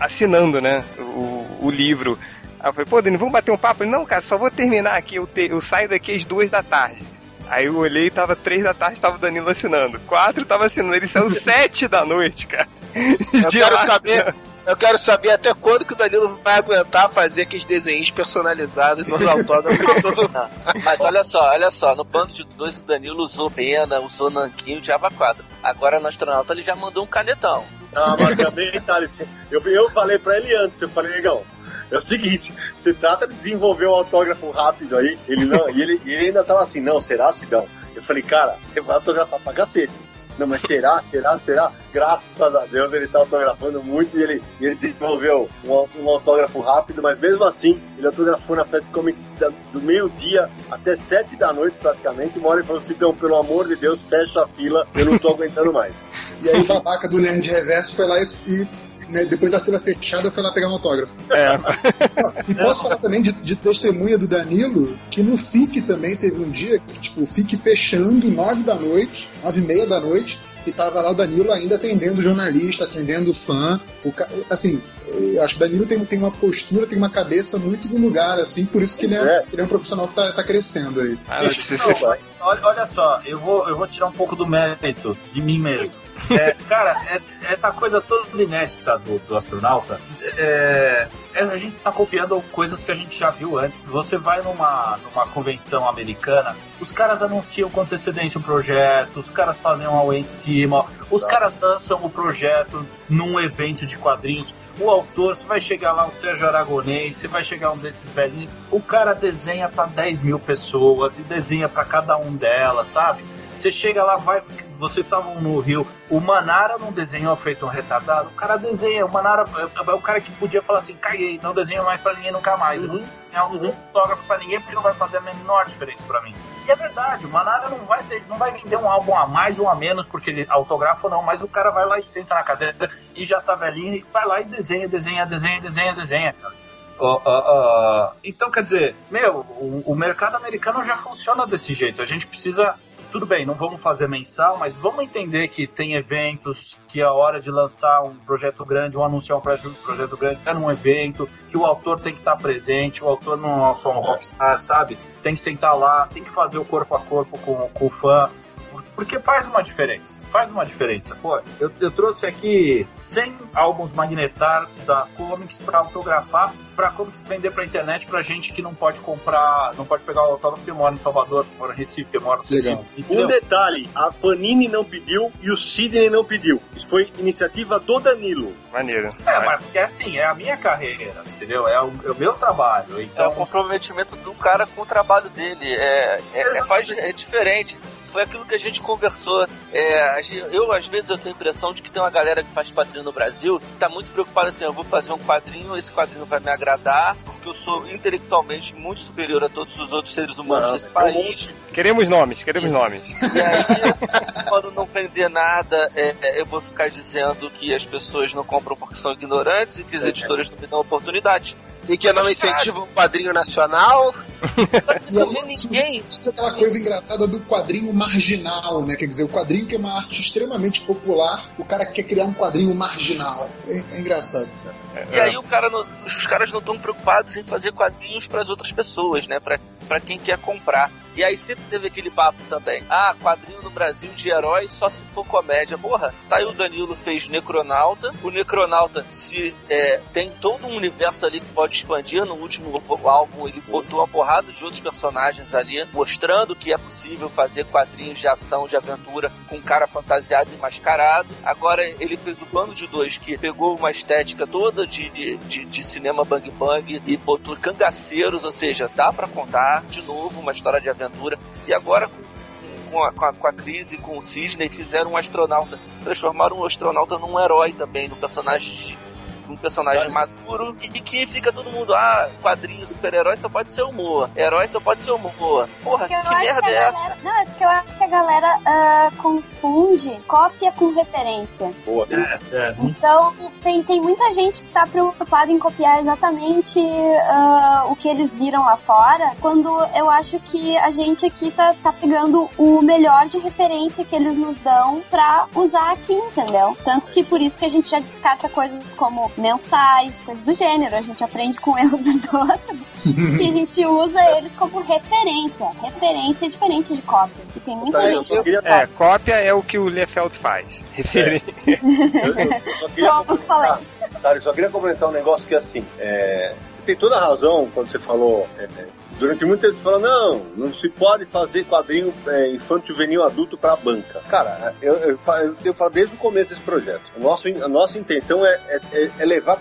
assinando, né, o, o livro Aí eu falei, pô, Dani, vamos bater um papo? Ele, não, cara, só vou terminar aqui, eu, te, eu saio daqui às duas da tarde. Aí eu olhei e tava três da tarde, tava o Danilo assinando. Quatro tava assinando, ele saiu sete da noite, cara. Eu quero saber. Eu quero saber até quando que o Danilo vai aguentar fazer aqueles desenhos personalizados nos autógrafos. Mas olha só, olha só, no bando de dois o Danilo usou pena, usou nanquinho de Java 4. Agora no astronauta ele já mandou um canetão. Ah, mas também, Thales, eu, eu falei pra ele antes, eu falei, legal, é o seguinte, você trata de desenvolver um autógrafo rápido aí, ele não, e ele, ele ainda tava assim, não, será, Sidão? Eu falei, cara, você vai autografar pra cacete. Não, mas será, será, será? Graças a Deus ele tá autografando muito e ele, ele desenvolveu um, um autógrafo rápido, mas mesmo assim, ele autografou na Fast Comic do meio-dia até sete da noite praticamente. Uma hora ele falou assim: então, pelo amor de Deus, fecha a fila, eu não tô aguentando mais. E aí o babaca do Nerd Reverso foi lá e, e né, depois da fila fechada, eu fui lá pegar um autógrafo. É. e posso falar também de, de, testemunha do Danilo, que no FIC também teve um dia, que, tipo, o FIC fechando, nove da noite, nove e meia da noite, e tava lá o Danilo ainda atendendo jornalista, atendendo fã. O, assim, acho que o Danilo tem, tem uma postura, tem uma cabeça muito no lugar, assim, por isso que ele é, é. Ele é um profissional que tá, tá crescendo aí. Ah, não, olha, olha só, eu vou, eu vou tirar um pouco do mérito de mim mesmo. É, cara, é, essa coisa toda inédita do, do astronauta, é, é, a gente tá copiando coisas que a gente já viu antes. Você vai numa, numa convenção americana, os caras anunciam com antecedência o projeto, os caras fazem um away em cima, os caras lançam o projeto num evento de quadrinhos. O autor, você vai chegar lá, o Sérgio Aragonês, você vai chegar um desses velhinhos, o cara desenha para 10 mil pessoas e desenha para cada um delas, sabe? Você chega lá, vai. Vocês estavam no Rio. O Manara não desenhou feito um retardado. O cara desenha. O Manara é, é o cara que podia falar assim: caguei, não desenho mais pra ninguém nunca mais. Uhum. Eu não um fotógrafo pra ninguém porque não vai fazer a menor diferença pra mim. E é verdade, o Manara não vai, ter, não vai vender um álbum a mais ou a menos porque ele autografa ou não. Mas o cara vai lá e senta na cadeira e já tá velhinho e vai lá e desenha, desenha, desenha, desenha, desenha. Uh, uh, uh. Então, quer dizer, meu, o, o, mercado americano já funciona desse jeito. A gente precisa tudo bem, não vamos fazer mensal, mas vamos entender que tem eventos, que a hora de lançar um projeto grande, ou anunciar um projeto grande é num evento, que o autor tem que estar presente, o autor não é só um rockstar, sabe? Tem que sentar lá, tem que fazer o corpo a corpo com, com o fã. Porque faz uma diferença. Faz uma diferença. Pô, eu, eu trouxe aqui 100 álbuns magnetar da Comics para autografar, para Comics vender pra internet pra gente que não pode comprar, não pode pegar o autógrafo que mora em Salvador, que mora em Recife, que mora no Legal. Um detalhe: a Panini não pediu e o Sidney não pediu. Isso foi iniciativa do Danilo. Maneiro. É, mas porque assim, é a minha carreira, entendeu? É o, é o meu trabalho. Então... É o comprometimento do cara com o trabalho dele. É, é, é, faz, é diferente foi aquilo que a gente conversou. É, eu, às vezes, eu tenho a impressão de que tem uma galera que faz quadrinho no Brasil que tá muito preocupada assim, eu vou fazer um quadrinho, esse quadrinho vai me agradar, porque eu sou intelectualmente muito superior a todos os outros seres humanos não, desse país. Queremos nomes, queremos nomes. E aí, quando não vender nada, é, é, eu vou ficar dizendo que as pessoas não compram porque são ignorantes e que as editoras não me dão oportunidade e que não incentiva o quadrinho nacional. e aí, ninguém. aquela coisa engraçada do quadrinho marginal, né? Quer dizer, o quadrinho que é uma arte extremamente popular, o cara quer criar um quadrinho marginal. É, é engraçado. E aí o cara não, os caras não estão preocupados em fazer quadrinhos para as outras pessoas, né? Para quem quer comprar. E aí sempre teve aquele papo também. Ah, quadrinho no Brasil de herói só se for comédia. Porra, tá aí o Danilo fez Necronauta. O Necronauta se é, tem todo um universo ali que pode expandir. No último álbum ele botou uma porrada de outros personagens ali, mostrando que é possível fazer quadrinhos de ação, de aventura com cara fantasiado e mascarado. Agora ele fez o Bando de Dois, que pegou uma estética toda de, de, de cinema bang bang e botou cangaceiros, ou seja, dá para contar de novo uma história de aventura. E agora com a, com a, com a crise, com o Cisne, fizeram um astronauta, transformaram o astronauta num herói também, num personagem de um personagem maduro e que fica todo mundo, ah, quadrinho, super-herói só pode ser humor, herói só pode ser humor. Porra, que merda é essa? Galera... Não, é porque eu acho que a galera uh, confunde cópia com referência. Boa. É, é. Então, tem, tem muita gente que está preocupada em copiar exatamente uh, o que eles viram lá fora, quando eu acho que a gente aqui tá, tá pegando o melhor de referência que eles nos dão pra usar aqui, entendeu? Tanto que por isso que a gente já descarta coisas como mensais, coisas do gênero. A gente aprende com o erro dos outros e a gente usa eles como referência. Referência é diferente de cópia. E tem muita Tá, eu gente. só queria, É, cópia é o que o Liefeld faz. Referência. eu, eu só queria eu só comentar um negócio que assim, é, você tem toda a razão quando você falou. é, é, durante muito tempo falou, não, não se pode fazer quadrinho é, infantil juvenil adulto para banca. Cara, eu, eu, eu, eu falo desde o começo desse projeto. O nosso, a nossa intenção é, é- é- é levar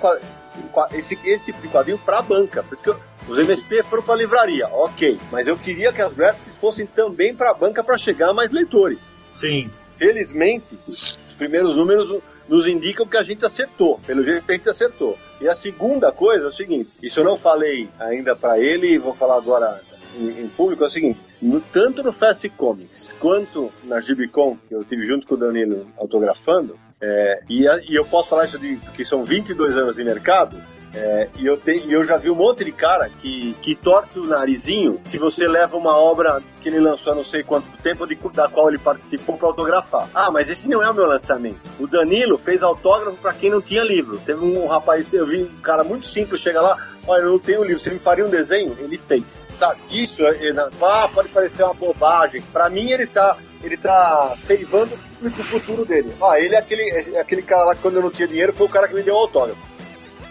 esse, esse tipo de quadrinho para banca. Porque os MSP foram para livraria, ok. Mas eu queria que as graphics fossem também para banca para chegar a mais leitores. Sim. Felizmente, os primeiros números nos indicam que a gente acertou. Pelo jeito que a gente acertou. E a segunda coisa é o seguinte: isso eu não falei ainda para ele, vou falar agora em, público. É o seguinte: no- tanto no Fast Comics quanto na Gibicon, que eu tive junto com o Danilo autografando, é, e, a- e eu posso falar isso de que são 22 anos de mercado. É, e eu, te- eu já vi um monte de cara que, que torce o narizinho se você leva uma obra que ele lançou há não sei quanto tempo, de, da qual ele participou para autografar. Ah, mas esse não é o meu lançamento. O Danilo fez autógrafo para quem não tinha livro. Teve um rapaz, eu vi um cara muito simples, chega lá, olha, eu não tenho livro, você me faria um desenho? Ele fez. Sabe? Isso, é, é, ah, pode parecer uma bobagem. Para mim, ele tá ele tá seivando o futuro dele. Ah, ele é aquele, é aquele cara lá que quando eu não tinha dinheiro foi o cara que me deu o autógrafo.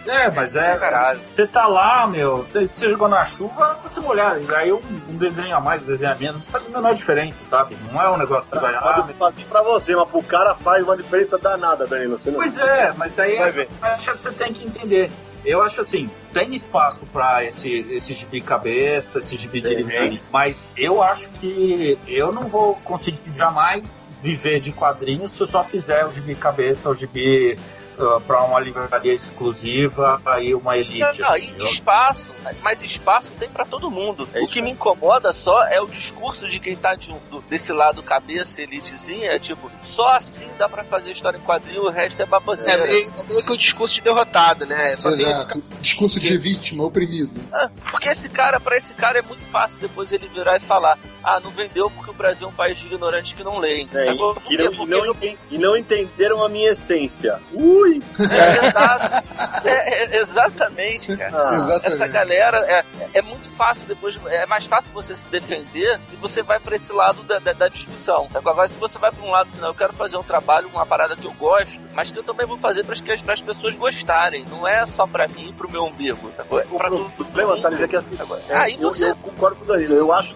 É, mas é. Caralho. Você tá lá, meu, você, você jogou na chuva, você molhar. E aí um, um desenho a mais, um desenho a menos, não faz a menor diferença, sabe? Não é um negócio que vai lá. Pode fazer pra você, mas pro cara faz uma diferença danada, Danilo. Você não... Pois é, mas daí essa ver. parte você tem que entender. Eu acho assim, tem espaço pra esse, esse gibi cabeça, esse gibi de livre, mas eu acho que eu não vou conseguir jamais viver de quadrinhos se eu só fizer o gibi cabeça, o gibi uh, pra uma livraria exclusiva e uma elite. Não, não, assim. e espaço, mas espaço tem pra todo mundo. É o que me incomoda só é o discurso de quem tá de do- desse lado cabeça, elitezinha, é tipo, só assim dá pra fazer história em quadrinho, o resto é É baboseira. meio, é meio que o discurso de derrotado, né? Só tem esse Exato. Discurso de vítima, oprimido. Ah, porque esse cara, pra esse cara é muito fácil depois ele virar e falar: ah, não vendeu porque o Brasil é um país de ignorantes que não leem. É, e, e não, e, Porque não e não entenderam a minha essência. Ui! É, exato. É, é, exatamente, cara. Ah, Exatamente. Essa galera é, é muito fácil depois. É mais fácil você se defender se você vai pra esse lado da, da, da discussão. Agora, se você vai pra um lado, assim, não, eu quero fazer um trabalho, uma parada que eu gosto, mas que eu também vou fazer para as pessoas gostarem. Não é só pra mim e pro meu umbigo. Tá? o Pra pro- problema. Thales, é que assim, é, Aí eu, você- eu concordo com o Danilo. Eu acho,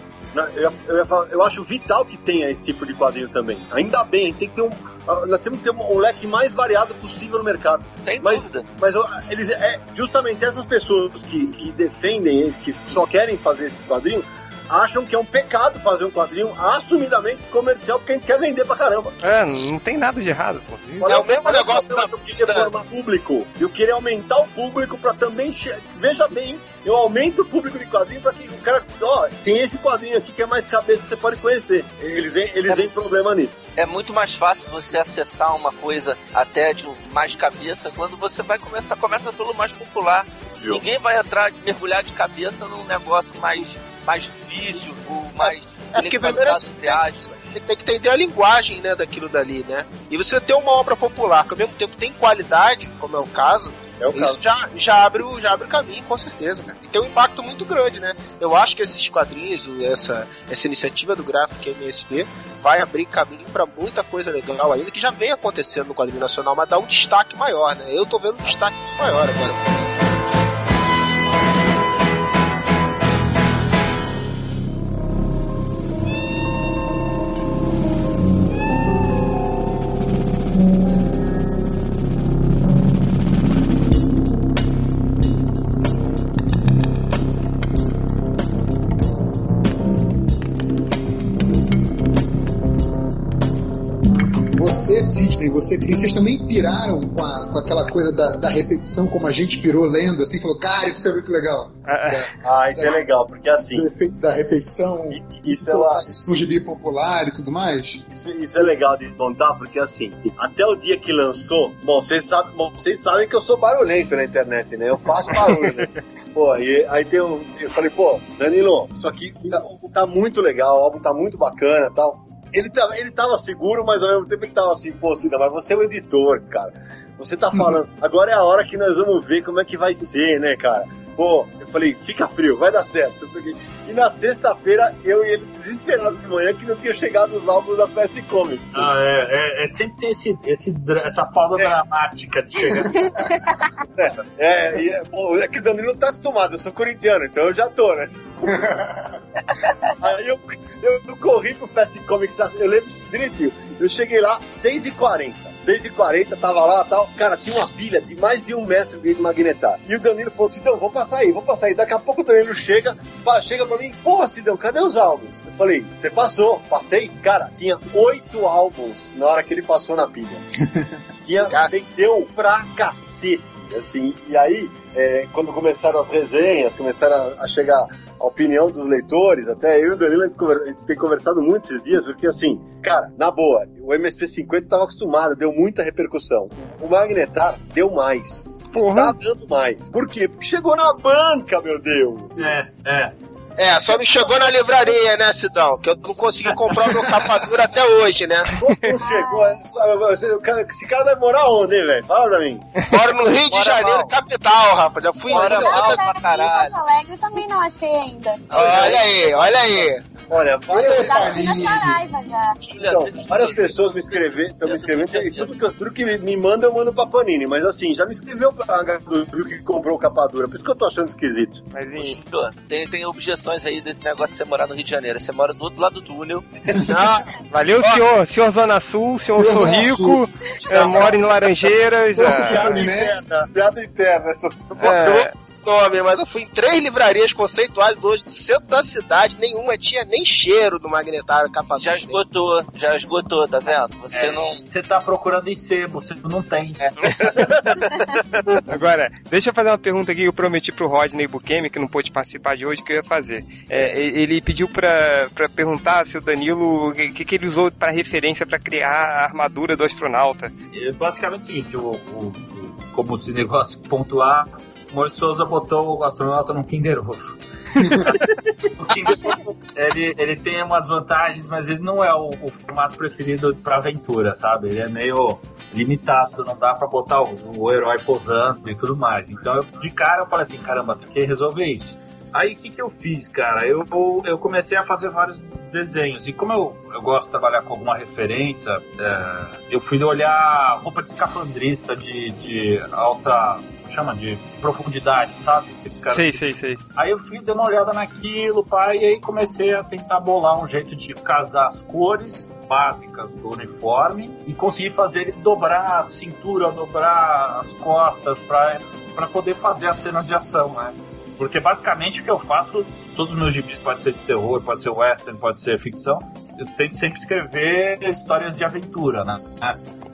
eu, eu, falar- eu acho vital que tenha esse tipo de quadrinho também. Ainda bem, a gente tem que ter um. Nós temos que ter um, um leque mais variado possível no mercado. Sem Mas, dúvida. mas eles, é justamente essas pessoas que, que defendem, que só querem fazer esse quadrinho, acham que é um pecado fazer um quadrinho assumidamente comercial porque a gente quer vender pra caramba. É, não tem nada de errado, pô. É o mesmo negócio da eu queria formar público. Eu queria aumentar o público pra também. che- Veja bem, eu aumento o público de quadrinho pra que o cara. Ó, tem esse quadrinho aqui que é mais cabeça, você pode conhecer. Eles veem, eles veem problema nisso. É muito mais fácil você acessar uma coisa até de mais cabeça quando você vai começar, começa pelo mais popular. Viu? Ninguém vai atrás, mergulhar de cabeça num negócio mais, mais difícil, ou mais É porque primeiro assim, entre aspas. Você tem que entender a linguagem, né, daquilo dali, né? E você ter uma obra popular que ao mesmo tempo tem qualidade, como é o caso, É o Isso caso. já, já, abre o, já abre o caminho, com certeza, cara. E tem um impacto muito grande, né? Eu acho que esses quadrinhos, essa, essa iniciativa do Graphic MSP vai abrir caminho pra muita coisa legal ainda, que já vem acontecendo no quadrinho nacional, mas dá um destaque maior, né? Eu tô vendo um destaque maior agora. Você, vocês também piraram com, a- com aquela coisa da, da repetição, como a gente pirou lendo, assim, falou, cara, isso é muito legal. Ah, isso é legal, porque assim, Do efeito da repetição, isso é uma, no gibi popular e tudo mais. Isso, isso é legal de contar, porque assim, até o dia que lançou, bom, vocês sabem, bom, vocês sabem que eu sou barulhento na internet, né? Eu faço barulho. né? Pô, e aí tem um. Eu falei, pô, Danilo, isso aqui tá, tá muito legal, o álbum tá muito bacana e tal. Ele, tava- ele tava seguro, mas ao mesmo tempo ele tava assim, pô, Cida, mas você é o editor, cara. Você tá falando, agora é a hora que nós vamos ver como é que vai ser, né, cara? Pô, falei, fica frio, vai dar certo. E na sexta-feira, eu e ele desesperados de manhã que não tinha chegado os álbuns da PS Comics. Ah, é, é, é sempre tem esse, esse, essa pausa dramática de chegar. É, e é, bom, é que o Danilo não tá acostumado, eu sou corintiano, então eu já tô, né? Aí eu, eu, eu corri pro Fast Comics, eu lembro direitinho. Eu cheguei lá 6h40. 6h40, tava lá e tal. Cara, tinha uma pilha de mais de um metro de magnetar. E o Danilo falou: Sidão, vou passar aí, vou passar aí. Daqui a pouco o Danilo chega, chega pra mim: Porra, Sidão, cadê os álbuns? Eu falei: Você passou? Passei? Cara, tinha oito álbuns na hora que ele passou na pilha. Tinha, vendeu pra cacete, assim, e aí, é, quando começaram as resenhas, começaram a, chegar a opinião dos leitores, até eu e o Danilo a gente, tem conversado muito esses dias, porque assim, cara, na boa, o MSP50 estava acostumado, deu muita repercussão. O Magnetar deu mais. Porra. Está dando mais. Por quê? Porque chegou na banca, meu Deus. É, é. É, só não chegou na livraria, né, Sidão? Que eu não consegui comprar o meu capa dura até hoje, né? Como não chegou? O cara- Esse cara vai morar onde, hein, velho? Fala pra mim. Moro no Rio de Janeiro, mal. capital, rapaz. Já fui em Santa caralho. Em Porto Alegre também não achei ainda. Olha aí, olha aí. Olha, várias, na Saraiva já. Então, várias pessoas me escreveram, estão me escrevendo, e tudo que, tudo que me- manda eu mando pra Panini, mas assim, já me escreveu pra do Rio que comprou capa dura, por isso que eu tô achando esquisito. Mas Chico, Tem, tem objeções aí desse negócio de você morar no Rio de Janeiro. Você mora do outro lado do túnel. Não, valeu, senhor. Senhor Zona Sul, senhor Senhor Zona Sorrico, é, mora em Laranjeiras. é, Piada né? interna, piada interna. Essa... É. esse nome, mas eu fui em três livrarias conceituais hoje do centro da cidade, nenhuma tinha nem cheiro do magnetário capa Já esgotou, já esgotou, tá vendo? Você É, não. Você tá procurando em sebo, você não tem. Agora, deixa eu fazer uma pergunta aqui que eu prometi pro Rodney Bukemi, que não pôde participar de hoje, que eu ia fazer. É, e- ele pediu pra, pra perguntar se o Danilo, o que, que ele usou pra referência pra criar a armadura do astronauta. É basicamente o seguinte, o, o- como se negócio pontuar, o Maurício Souza botou o astronauta num Kinder Ovo. ele, ele tem umas vantagens, mas ele não é o, o formato preferido pra aventura, sabe? Ele é meio limitado, não dá pra botar o, o herói posando e tudo mais. Então, eu, de cara, eu falei assim, caramba, tem que resolver isso. Aí o que, que eu fiz, cara? Eu, eu comecei a fazer vários desenhos. E como eu, eu gosto de trabalhar com alguma referência, é, eu fui olhar roupa de escafandrista de, de alta. chama? De profundidade, sabe? Aqueles caras Sei, que- sei, sei. Aí eu fui, dei uma olhada naquilo, pai, e aí comecei a tentar bolar um jeito de casar as cores básicas do uniforme e conseguir fazer ele dobrar a cintura, dobrar as costas para para poder fazer as cenas de ação, né? Porque basicamente o que eu faço, todos os meus gibis pode ser de terror, pode ser western, pode ser ficção, eu tento sempre escrever histórias de aventura, né?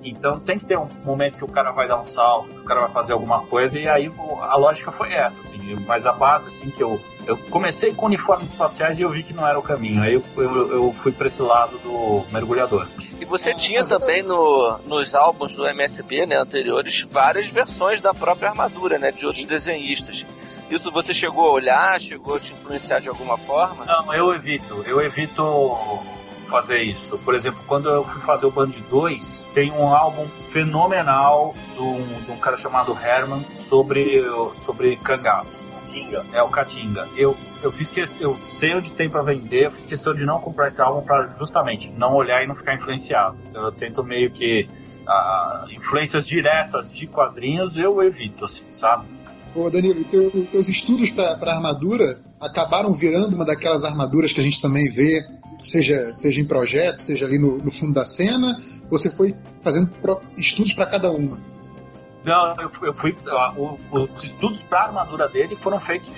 Então tem que ter um momento que o cara vai dar um salto, que o cara vai fazer alguma coisa, e aí a lógica foi essa, assim. Mas a base, assim, que eu, eu comecei com uniformes espaciais e eu vi que não era o caminho. Aí eu, eu, eu fui pra esse lado do mergulhador. E você tinha também no, nos álbuns do MSB, né, anteriores, várias versões da própria armadura, né, de outros desenhistas. Isso você chegou a olhar, chegou a te influenciar de alguma forma? Não, eu evito. Eu evito fazer isso. Por exemplo, quando eu fui fazer o Band 2, tem um álbum fenomenal de um, de um cara chamado Herman sobre, sobre cangaço. Kinga. É o Catinga. Eu, eu fiz que eu sei onde tem pra vender, eu fiz questão de não comprar esse álbum pra justamente não olhar e não ficar influenciado. Então eu tento meio que ah, influências diretas de quadrinhos eu evito, assim, sabe? Ô Danilo, teu, teus estudos para armadura acabaram virando uma daquelas armaduras que a gente também vê, seja, seja em projeto, seja ali no, no fundo da cena, você foi fazendo pro- estudos para cada uma. Não, eu fui. eu fui- o- os estudos pra armadura dele foram feitos.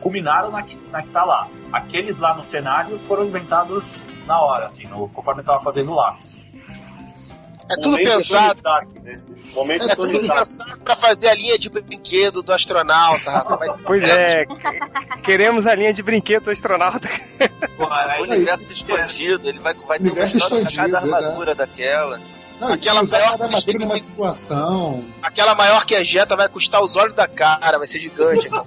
culminaram na que, na que tá lá. Aqueles lá no cenário foram inventados na hora, assim, no, conforme eu tava fazendo o lápis. É tudo Momento pensado. Né? Momento É tudo pensado pra fazer a linha de brinquedo do astronauta, rapaz. Pois é, queremos a linha de brinquedo do astronauta. Pô, O aí, universo expandido, ele vai, vai ter uma história pra cada expandido, armadura daquela. Não, Aquela maior cada armadura numa situação. Aquela maior que a Jetta vai custar os olhos da cara, vai ser gigante. cara.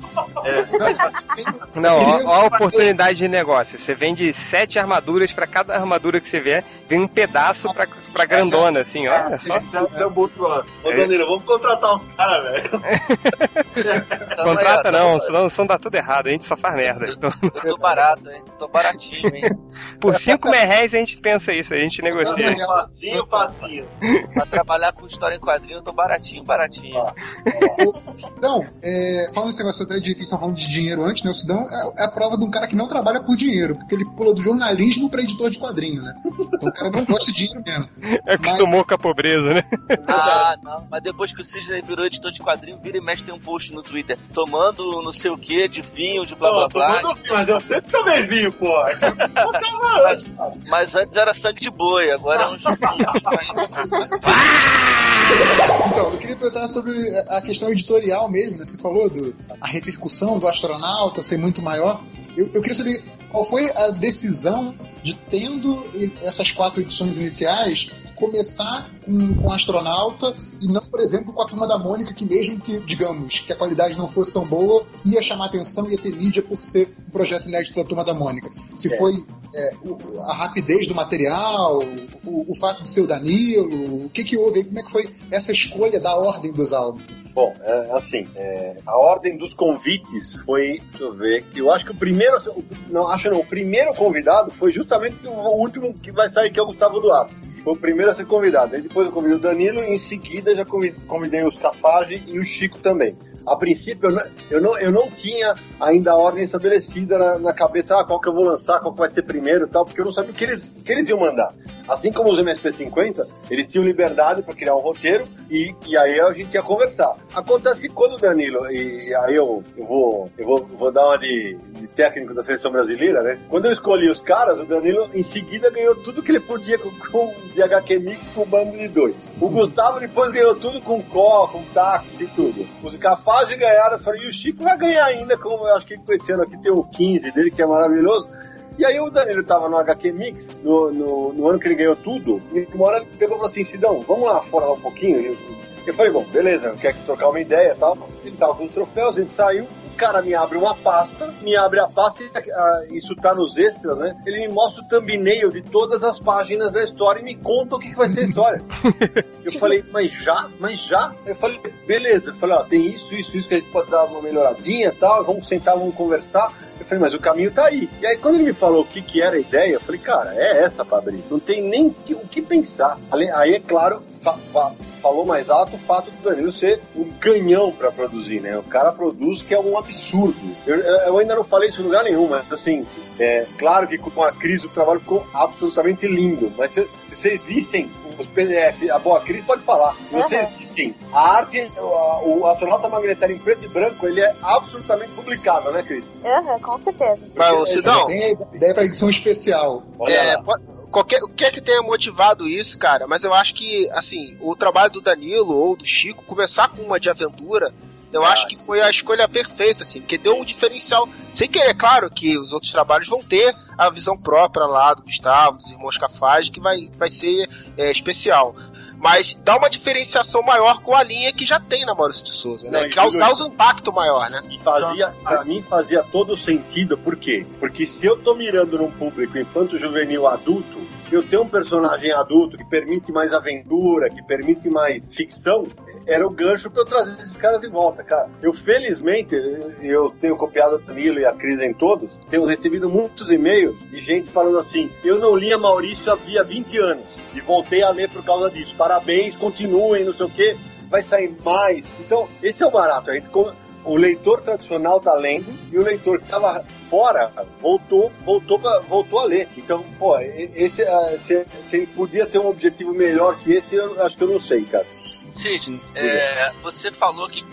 Não, ó, ó a oportunidade de negócio. Você vende sete armaduras pra cada armadura que você vê, vem um pedaço pra, pra grandona, assim, olha só. esse é- esse é o Bolt Plus. Ô Danilo, vamos contratar uns caras, velho. Contrata aí, ó, não, senão, senão dá tudo errado, a gente só faz merda. Eu tô barato, hein? Tô baratinho, hein? por 5 merréis a gente pensa isso, a gente negocia. Facinho, facinho. Pra trabalhar com história em quadrinho, eu tô baratinho, baratinho. Então, é, falando esse negócio até de que estão falando de dinheiro antes, né? O Sidão é, é a prova de um cara que não trabalha por dinheiro, porque ele pula do jornalismo pra editor de quadrinho, né? Então o cara não gosta de dinheiro mesmo. Acostumou com a pobreza, né? Ah, não. Mas depois que o Sidney virou editor de quadrinho, vira e mexe tem um post no Twitter. Tomando não sei o que, de vinho, de blá blá blá. tomando vinho, mas eu sempre também vinho, pô. Mas, mas antes era sangue de boi, agora é um Então, eu queria perguntar sobre a questão editorial mesmo, né? Você falou do a repercussão do astronauta ser muito maior. Eu, eu queria saber qual foi a decisão de, tendo essas quatro edições iniciais, começar com, com astronauta e não, por exemplo, com a turma da Mônica, que mesmo que, digamos, que a qualidade não fosse tão boa, ia chamar atenção, ia ter mídia por ser um projeto inédito da turma da Mônica. Se É. foi é, o- a rapidez do material, o, o fato de ser o Danilo, o que que houve como é que foi essa escolha da ordem dos álbuns? Bom, é, assim, é, a ordem dos convites foi, deixa eu ver, eu acho que o primeiro, não, acho não, o primeiro convidado foi justamente o último que vai sair, que é o Gustavo Duarte. Foi o primeiro a ser convidado. Aí depois eu convidei o Danilo e em seguida já convi- convidei os Cafage e o Chico também. A princípio, eu não, eu não, eu não tinha ainda a ordem estabelecida na, na cabeça, ah, qual que eu vou lançar, qual que vai ser primeiro e tal, porque eu não sabia o que eles, o que eles iam mandar. Assim como os MSP50, eles tinham liberdade para criar um roteiro e, e aí a gente ia conversar. Acontece que quando o Danilo, e, aí eu, eu, vou, eu vou, vou dar uma de, de técnico da seleção brasileira, né? Quando eu escolhi os caras, o Danilo em seguida ganhou tudo que ele podia com, com de HQ Mix com o Bambi de dois. O Gustavo depois ganhou tudo com Có, com táxi e tudo. Os Cafage ganharam, eu falei, e o Chico vai ganhar ainda, como eu acho que ano aqui tem o 15 dele, que é maravilhoso. E aí o Danilo tava no HQ Mix, no, no, no ano que ele ganhou tudo, e uma hora ele pegou e falou assim, Sidão, vamos lá fora lá um pouquinho? E eu, eu falei, bom, beleza, quer trocar uma ideia e tal. Ele tava com os troféus, a gente saiu, o cara me abre uma pasta, me abre a pasta, e ah, isso tá nos extras, né? Ele me mostra o thumbnail de todas as páginas da história e me conta o que, que vai ser a história. Eu falei, mas já? Mas já? Eu falei, beleza. Eu falei, ó, tem isso, isso, isso que a gente pode dar uma melhoradinha e tal, vamos sentar, vamos conversar. Eu falei, mas o caminho tá aí. E aí, quando ele me falou o que, que era a ideia, eu falei, cara, é essa abrir. Não tem nem que- o que pensar. Aí, é claro, fa- fa- falou mais alto o fato do Danilo ser um canhão pra produzir, né? O cara produz que é um absurdo. Eu, eu- eu ainda não falei isso em lugar nenhum, mas assim, é claro que com a crise o trabalho ficou absolutamente lindo. Mas se, se vocês vissem os PDF, a boa crise pode falar. Vocês vissem a arte, o, o astronauta magnetário em preto e branco, ele é absolutamente publicável, né, Cris? Aham, com certeza. Mas, ô, Sidão, Tem a ideia pra edição especial. Olha É, lá. pode- qualquer, o que é que tenha motivado isso, cara, mas eu acho que, assim, o trabalho do Danilo ou do Chico, começar com uma de aventura, eu É. acho que foi a escolha perfeita, assim, porque deu um diferencial. Sem querer, claro que os outros trabalhos vão ter a visão própria lá do Gustavo, dos irmãos Cafage, que vai, que vai ser é, especial. Mas dá uma diferenciação maior com a linha que já tem na Maurício de Souza, né? Não, Que cau- tudo causa um impacto maior, né? E fazia, pra mim fazia todo sentido, por quê? Porque se eu tô mirando num público infanto-juvenil adulto, eu ter um personagem adulto que permite mais aventura, que permite mais ficção, era o gancho pra eu trazer esses caras de volta, cara. Eu, felizmente, eu tenho copiado o Danilo e a Cris em todos, tenho recebido muitos e-mails de gente falando assim: eu não lia Maurício havia 20 anos e voltei a ler por causa disso. Parabéns, continuem, não sei o quê, vai sair mais. Então, esse é o barato. A gente, o leitor tradicional tá lendo e o leitor que estava fora voltou, voltou, pra, voltou a ler. Então, pô, esse, se, se podia ter um objetivo melhor que esse, eu acho que eu não sei, cara. Sidney, é, você falou que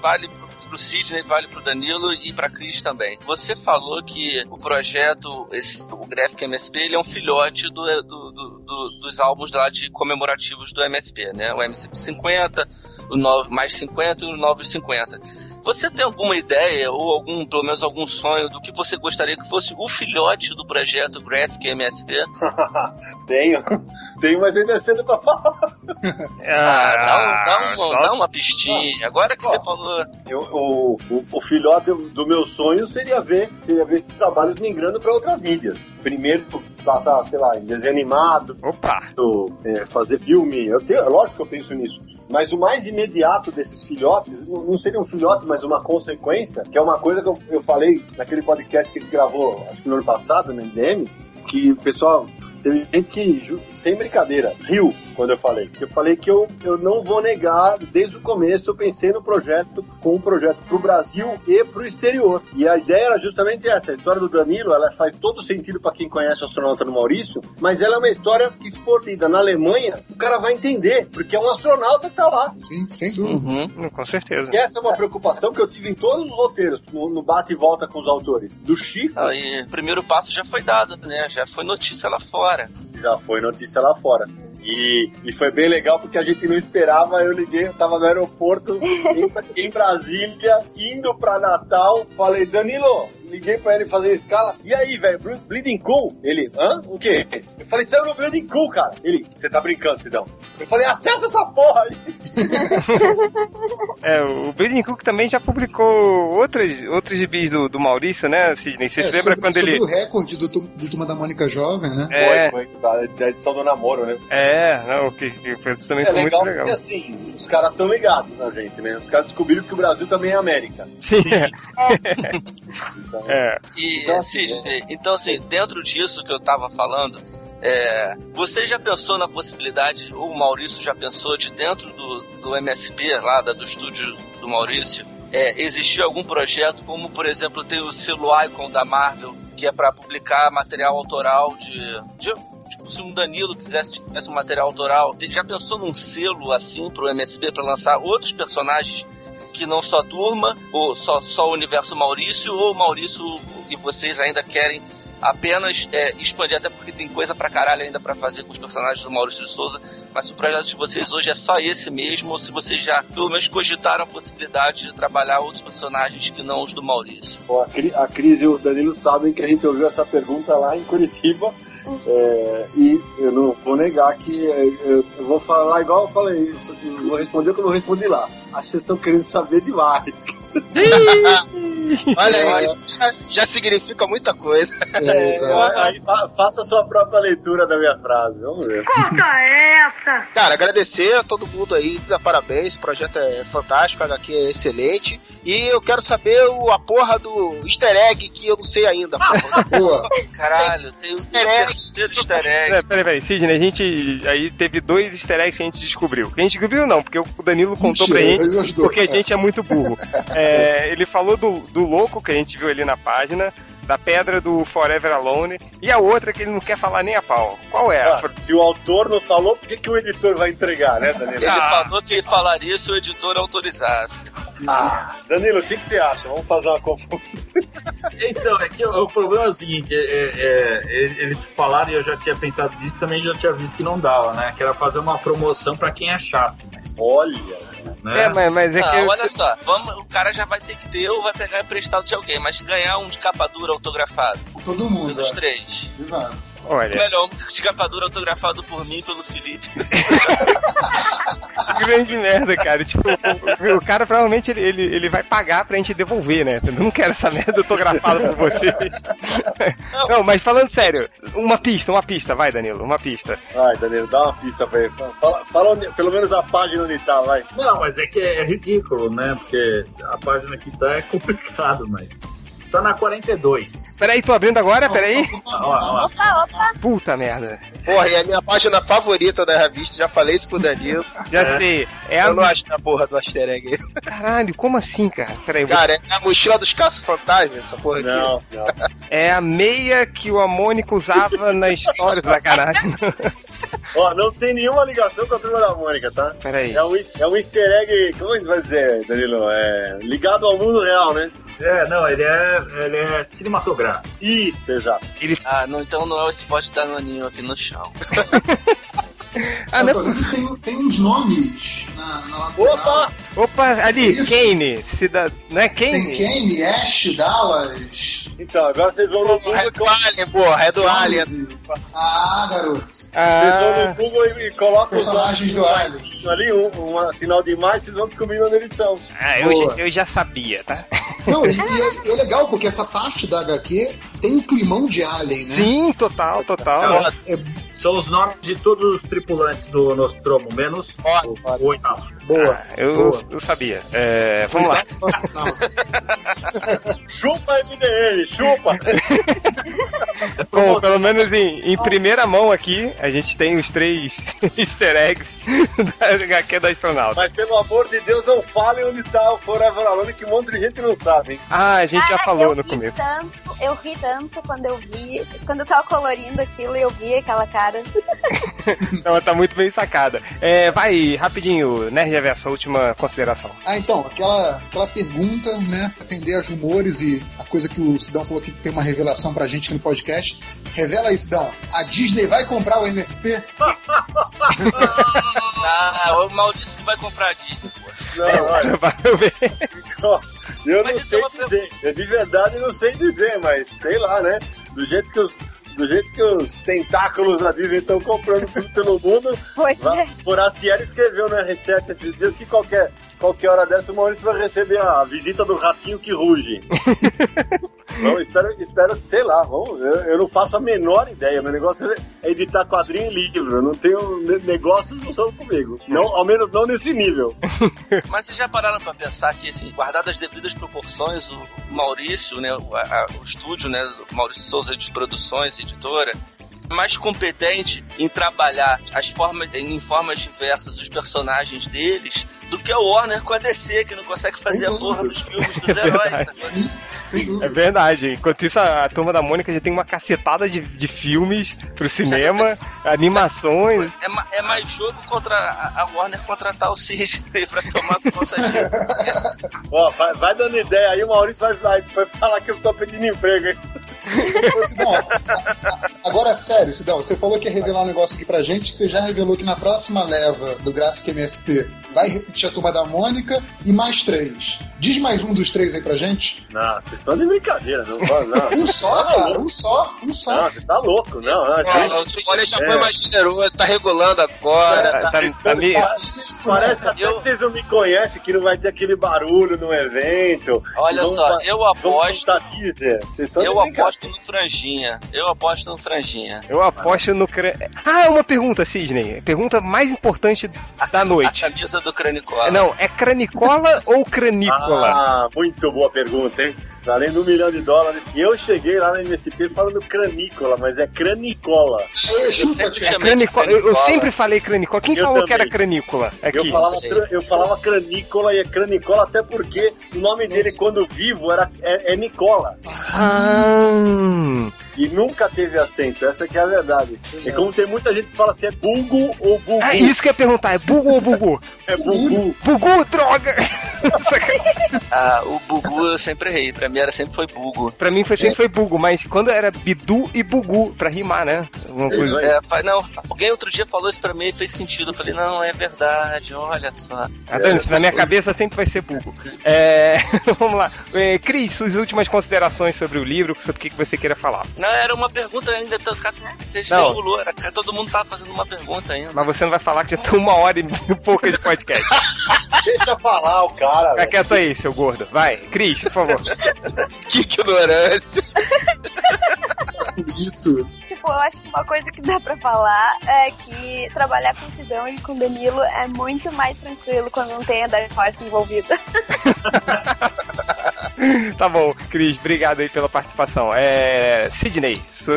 vale pro Sidney, vale pro Danilo e pra Cris também. Você falou que o projeto, esse, o Graphic MSP, ele é um filhote do, do, do, dos álbuns lá de comemorativos do MSP, né? O MSP 50, o 9, mais 50 e o 950. Você tem alguma ideia ou algum, pelo menos algum sonho do que você gostaria que fosse o filhote do projeto Graphic MSP? Tenho. Tenho, mas ainda é cedo pra falar. Ah, dá, dá, uma, dá uma pistinha. Agora que você falou. Eu, o, o, o filhote do meu sonho seria ver, seria ver esses trabalhos migrando para outras mídias. Primeiro passar, sei lá, em desenho animado. Opa! É, fazer filme. Eu tenho, lógico que eu penso nisso. Mas o mais imediato desses filhotes, não seria um filhote, mas uma consequência, que é uma coisa que eu, falei naquele podcast que ele gravou, acho que no ano passado, no MDM, que o pessoal Teve gente que, sem brincadeira, riu quando eu falei. Eu falei que eu, eu não vou negar, desde o começo eu pensei no projeto, com um projeto pro Brasil e pro exterior. E a ideia era justamente essa. A história do Danilo, ela faz todo sentido para quem conhece o astronauta do Maurício, mas ela é uma história que, se for lida na Alemanha, o cara vai entender, porque é um astronauta que tá lá. Sim, sem dúvida. Uhum, com certeza. E essa é uma preocupação que eu tive em todos os roteiros, no, no bate e volta com os autores. Do Chico. Aí, o primeiro passo já foi dado, né? Já foi notícia lá fora fora. Já foi notícia lá fora. E, e foi bem legal porque a gente não esperava. Eu liguei, eu tava no aeroporto em, em Brasília, indo pra Natal. Falei, Danilo, liguei pra ele fazer escala. E aí, velho, Bleeding Cool? Ele, hã? O quê? Eu falei, saiu no Bleeding Cool, cara. Ele, você tá brincando, Cidão. Eu falei, acessa essa porra aí. é, o Bleeding Cool também já publicou outros, outros gibis do, do Maurício, né, Sidney? Você é, se lembra sobre, quando sobre ele. o recorde do, do Turma da Mônica Jovem, né? É. Foi, foi, da, edição do namoro, né? É, não, que, que isso também é foi legal muito legal. Porque assim, os caras estão ligados na gente, né? Os caras descobriram que o Brasil também é América. Sim. Então, É. E, Então, assim, Sidney, então assim, dentro disso que eu tava falando, é, você já pensou na possibilidade, ou o Maurício já pensou, de dentro do, do MSP, lá da, do estúdio do Maurício, é, existir algum projeto, como por exemplo tem o selo Icon da Marvel, que é para publicar material autoral de, de tipo, se um Danilo quisesse tivesse um material autoral, já pensou num selo assim pro MSP para lançar outros personagens que não só a turma, ou só, só o universo Maurício, ou Maurício e vocês ainda querem apenas é, expandir, até porque tem coisa pra caralho ainda pra fazer com os personagens do Maurício de Souza, mas se o projeto de vocês hoje é só esse mesmo, ou se vocês já pelo menos cogitaram a possibilidade de trabalhar outros personagens que não os do Maurício. Ó, a, Cri- a Cris e o Danilo sabem que a gente ouviu essa pergunta lá em Curitiba. É, e eu não vou negar que é, eu, eu vou falar igual eu falei, eu vou responder como eu respondi lá. Acho que vocês estão querendo saber demais. Olha aí, isso já, já significa muita coisa. É, É, aí fa- faça a sua própria leitura da minha frase, vamos ver. Cara, agradecer a todo mundo aí, dar parabéns, o projeto é fantástico, a HQ é excelente. E eu quero saber o, a porra do easter egg que eu não sei ainda. porra. Boa. Caralho, tem o Easter egg. easter egg. É, peraí, peraí, Sidney, a gente aí teve dois easter eggs que a gente descobriu. Que a gente descobriu não, porque o Danilo contou Mentira, pra gente, porque a gente é muito burro. É, ele falou do, do louco que a gente viu ali na página, da pedra do Forever Alone, e a outra que ele não quer falar nem a pau. Qual é? Ah, se o autor não falou, por que, que o editor vai entregar, né, Danilo? Ele falou que falaria se o editor autorizasse. Ah, Danilo, o que, que você acha? Vamos fazer uma confusão. Então, é que o, o problema é o seguinte, é, é, é, eles falaram e eu já tinha pensado nisso, também já tinha visto que não dava, né? Que era fazer uma promoção pra quem achasse, mas, Olha, né? É, mas, mas é Não, que. olha só, vamos, o cara já vai ter que ter ou vai pegar emprestado de alguém, mas ganhar um de capa dura autografado Todo mundo. pelos é. três. Exato. Olha. Melhor um de capa dura autografado por mim e pelo Felipe. grande merda, cara. Tipo, o, o cara provavelmente ele, ele, ele vai pagar pra gente devolver, né? Eu não quero essa merda autografada por vocês. Não, mas falando sério, uma pista, uma pista, vai, Danilo, uma pista. Vai, Danilo, dá uma pista pra ele. Fala, fala onde- pelo menos a página onde tá, vai. Não, mas é que é ridículo, né? Porque a página que tá é complicado, mas. Tá na 42. Peraí, tô abrindo agora, peraí. Ó. Opa, opa. Puta merda. Porra, e a minha página favorita da revista, já falei isso pro Danilo. Já É. sei. É a. Eu não acho a porra do easter egg. Caralho, como assim, cara? Peraí, vou- Cara, é a mochila dos caça-fantasmas, essa porra aqui. Não, não. é a meia que o Amônico usava na história da sacanagem. Ó, não tem nenhuma ligação com a turma da Mônica, tá? Peraí. É um, é um easter egg, como a gente vai dizer, Danilo? É ligado ao mundo real, né? É, não, ele é, ele é cinematográfico. Isso, exato. Ah, não, então não é esse pote danoninho aqui no chão. Ah, não. tem, tem uns nomes na, na lateral. Opa! Opa, ali, Isso. Kane. Cida... Não é Tem Kane? Kane, Ash, Dallas. Então, agora vocês vão no Google, É do Alien, porra, é do Alien. Ah, garoto. vocês vão Ah, no Google e, e colocam os Personagens do Alien. ali, um, um sinal de mais, vocês vão descobrir onde eles são. ah, eu, eu já sabia, tá? Não, e, e é, e é legal, porque essa parte da HQ tem um climão de Alien, né? Sim, total, total. Não, É São os nomes de todos os tripulantes do Nostromo, menos Foda, o, foda. o oitavo. boa. Ah, eu, boa. eu sabia. É, vamos lá. Chupa MDM, chupa! Bom, pelo menos em, em primeira mão aqui, a gente tem os três easter eggs da HQ da astronauta. Mas pelo amor de Deus, não falem onde tá o Forever Alone, que um monte de gente não sabe, hein? Ah, a gente já falou no começo. Tanto, eu ri tanto quando eu vi, quando eu tava colorindo aquilo e eu vi aquela cara. Ela tá muito bem sacada. É, vai, rapidinho, Nerd Reverso, a última consideração. Ah, então, aquela, aquela pergunta, né? Atender aos rumores e a coisa que o Sidão falou que tem uma revelação pra gente aqui no podcast. Revela aí, Sidão. A Disney vai comprar o MSP? Ah, o Maurício que vai comprar a Disney, pô. Não, olha, Vai ver. Eu Mas não sei é dizer. Eu de verdade não sei dizer, mas sei lá, né? Do jeito que os, do jeito que os tentáculos da Disney estão comprando tudo pelo mundo, Pois é. Escreveu na Reset esses dias que qualquer, qualquer hora dessa o Maurício vai receber a visita do ratinho que ruge. Não, espero, espero, sei lá, vamos, eu, eu não faço a menor ideia. Meu negócio é editar quadrinho e livro. Eu não tenho ne- negócios não são comigo. Não, ao menos não nesse nível. Mas vocês já pararam pra pensar que, assim, guardadas as devidas proporções, o Maurício, né, o, a- o estúdio, né, o Maurício Souza de Produções, editora, é mais competente em trabalhar as formas, em formas diversas os personagens deles do que a Warner com a DC, que não consegue fazer a porra dos filmes dos heróis. tá ligado? Sem É verdade. Enquanto isso, a, a turma da Mônica já tem uma cacetada de, de filmes pro cinema, animações. É, é mais jogo contra a, a Warner contratar o Cisne pra tomar conta disso. Ó, vai, vai dando ideia aí, o Maurício vai, vai, vai falar que eu tô pedindo emprego, hein? Sidão, agora sério, Sidão, você falou que ia revelar um negócio aqui pra gente, você já revelou que na próxima leva do Graphic MSP vai repetir a turma da Mônica e mais três. Diz mais um dos três aí pra gente. Não, vocês estão de brincadeira, não não. Um só, cara, um só, um só. Não, você tá louco, não. não gente, o spoiler já é. foi mais generoso, tá regulando agora. Tá, tá- tá me- Parece até Eu- que vocês não me conhecem, que não vai ter aquele barulho no evento. Olha só, eu aposto. teaser. Vocês estão de Eu aposto no Franjinha. Eu aposto no Franjinha. Eu aposto no. Ah, uma pergunta, Sidney. Pergunta mais importante da A noite. camisa do Cranicola. Não, é cranicola ou cranícola? Ah, muito boa pergunta, hein? Valendo um milhão de dólares. E eu cheguei lá na MSP falando cranícola, mas é cranicola. Eu chupa, sempre Cranicola. Eu, eu sempre falei cranicola. Quem Eu falou que também. era cranícola? Aqui. Eu falava, eu falava cranícola e é cranicola até porque o nome dele quando vivo era, é, é Nicola. Ah, E nunca teve acento, essa que é a verdade. É como tem muita gente que fala assim, é Bugo ou Bugu. é isso que eu ia perguntar. É bugu ou bugu? É Bugu. Bugu, droga! Ah, o Bugu eu sempre errei. Pra mim era sempre foi Bugo. pra mim foi, sempre foi Bugo, mas quando era Bidu e Bugu, pra rimar, né? Alguma coisa assim. É, não, alguém outro dia falou isso pra mim e fez sentido. Eu falei, não, é verdade, olha só. Ah, isso na minha cabeça sempre vai ser Bugo. É, vamos lá. É, Cris, suas últimas considerações sobre o livro, sobre o que você queira falar. Não, era uma pergunta ainda. Você Não. estimulou, era, todo mundo tava fazendo uma pergunta ainda. Mas você não vai falar que já tá uma hora e pouca de podcast. Deixa falar o cara, Fica velho. quieto aí, seu gordo. Vai, Cris, por favor. Que ignorância. Bonito. Tipo, eu acho que uma coisa que dá pra falar é que trabalhar com Sidão e com Danilo é muito mais tranquilo quando não tem a Dark Horse envolvida. Tá bom, Cris, obrigado aí pela participação. É, Sidney, sua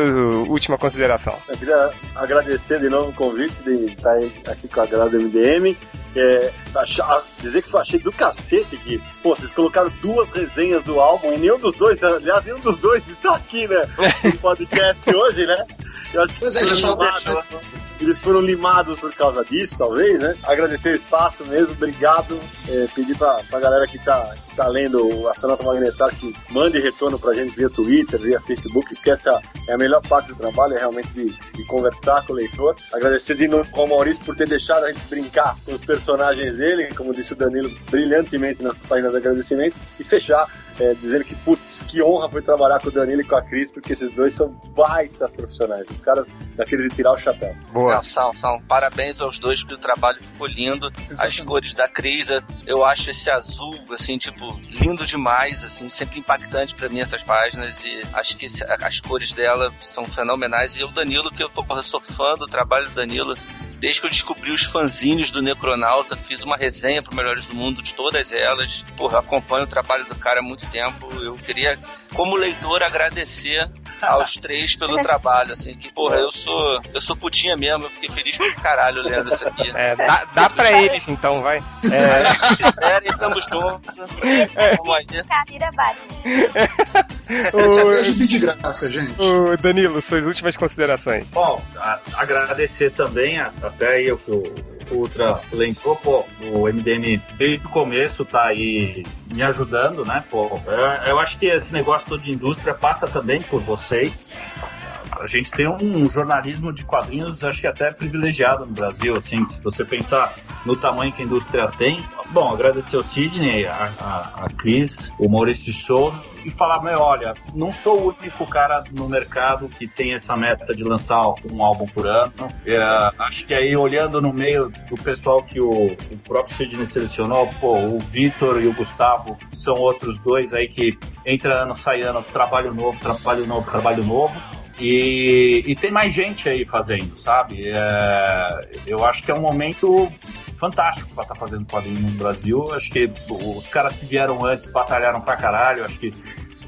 última consideração. Eu queria agradecer de novo o convite de estar aqui com a galera do MDM. É, achar- dizer que eu achei do cacete que, pô, vocês colocaram duas resenhas do álbum e nenhum dos dois, aliás, nenhum dos dois está aqui, né? No podcast hoje, né? Eu acho que Pois eles foram limados- eles foram limados por causa disso, talvez, né? Agradecer o espaço mesmo, obrigado. É, pedir pra, pra galera que tá, que tá lendo a Sonata Magnetar que mande retorno pra gente via Twitter, via Facebook, porque essa é a melhor parte do trabalho, é realmente de, de conversar com o leitor. Agradecer de novo ao Maurício por ter deixado a gente brincar com os personagens dele, como disse o Danilo brilhantemente nas páginas de agradecimento. E fechar é, dizendo que, putz, que honra foi trabalhar com o Danilo e com a Cris, porque esses dois são baita profissionais. Os caras daqueles de tirar o chapéu. Boa. Não, são, são. Parabéns aos dois, porque o trabalho ficou lindo. As cores da Cris, eu acho esse azul, assim, tipo, lindo demais, assim, sempre impactante pra mim essas páginas e acho que as cores dela são fenomenais. E o Danilo, que eu, porra, sou fã do trabalho do Danilo. Desde que eu descobri os fanzines do Necronauta, fiz uma resenha pro Melhores do Mundo de todas elas. Porra, eu acompanho o trabalho do cara há muito tempo. Eu queria, como leitor, agradecer aos três pelo trabalho, assim, que, porra, eu sou, eu sou putinha mesmo, eu fiquei feliz pra caralho lendo isso aqui. É, dá, dá pra eles então, vai. É, Se quiserem, estamos juntos. Vamos aí. Carreira ajudo de graça, gente. Danilo, suas últimas considerações. Bom, a- agradecer também, a- até aí o que o Ultra lembrou, pô, o MDM desde o começo tá aí me ajudando, né, pô. Eu, eu acho que esse negócio todo de indústria passa também por vocês. A gente tem um jornalismo de quadrinhos, acho que até privilegiado no Brasil, assim, se você pensar no tamanho que a indústria tem. Bom, agradecer o Sidney, a, a, a Cris, o Maurício Souza, e falar, meu, olha, não sou o único cara no mercado que tem essa meta de lançar um álbum por ano. É, acho que aí, olhando no meio do pessoal que o, o próprio Sidney selecionou, pô, o Vitor e o Gustavo são outros dois aí que entra ano, sai ano, trabalho novo, trabalho novo, trabalho novo. E, e tem mais gente aí fazendo, sabe? É, eu acho que é um momento fantástico pra estar fazendo quadrinho no Brasil. Acho que os caras que vieram antes batalharam pra caralho. Acho que,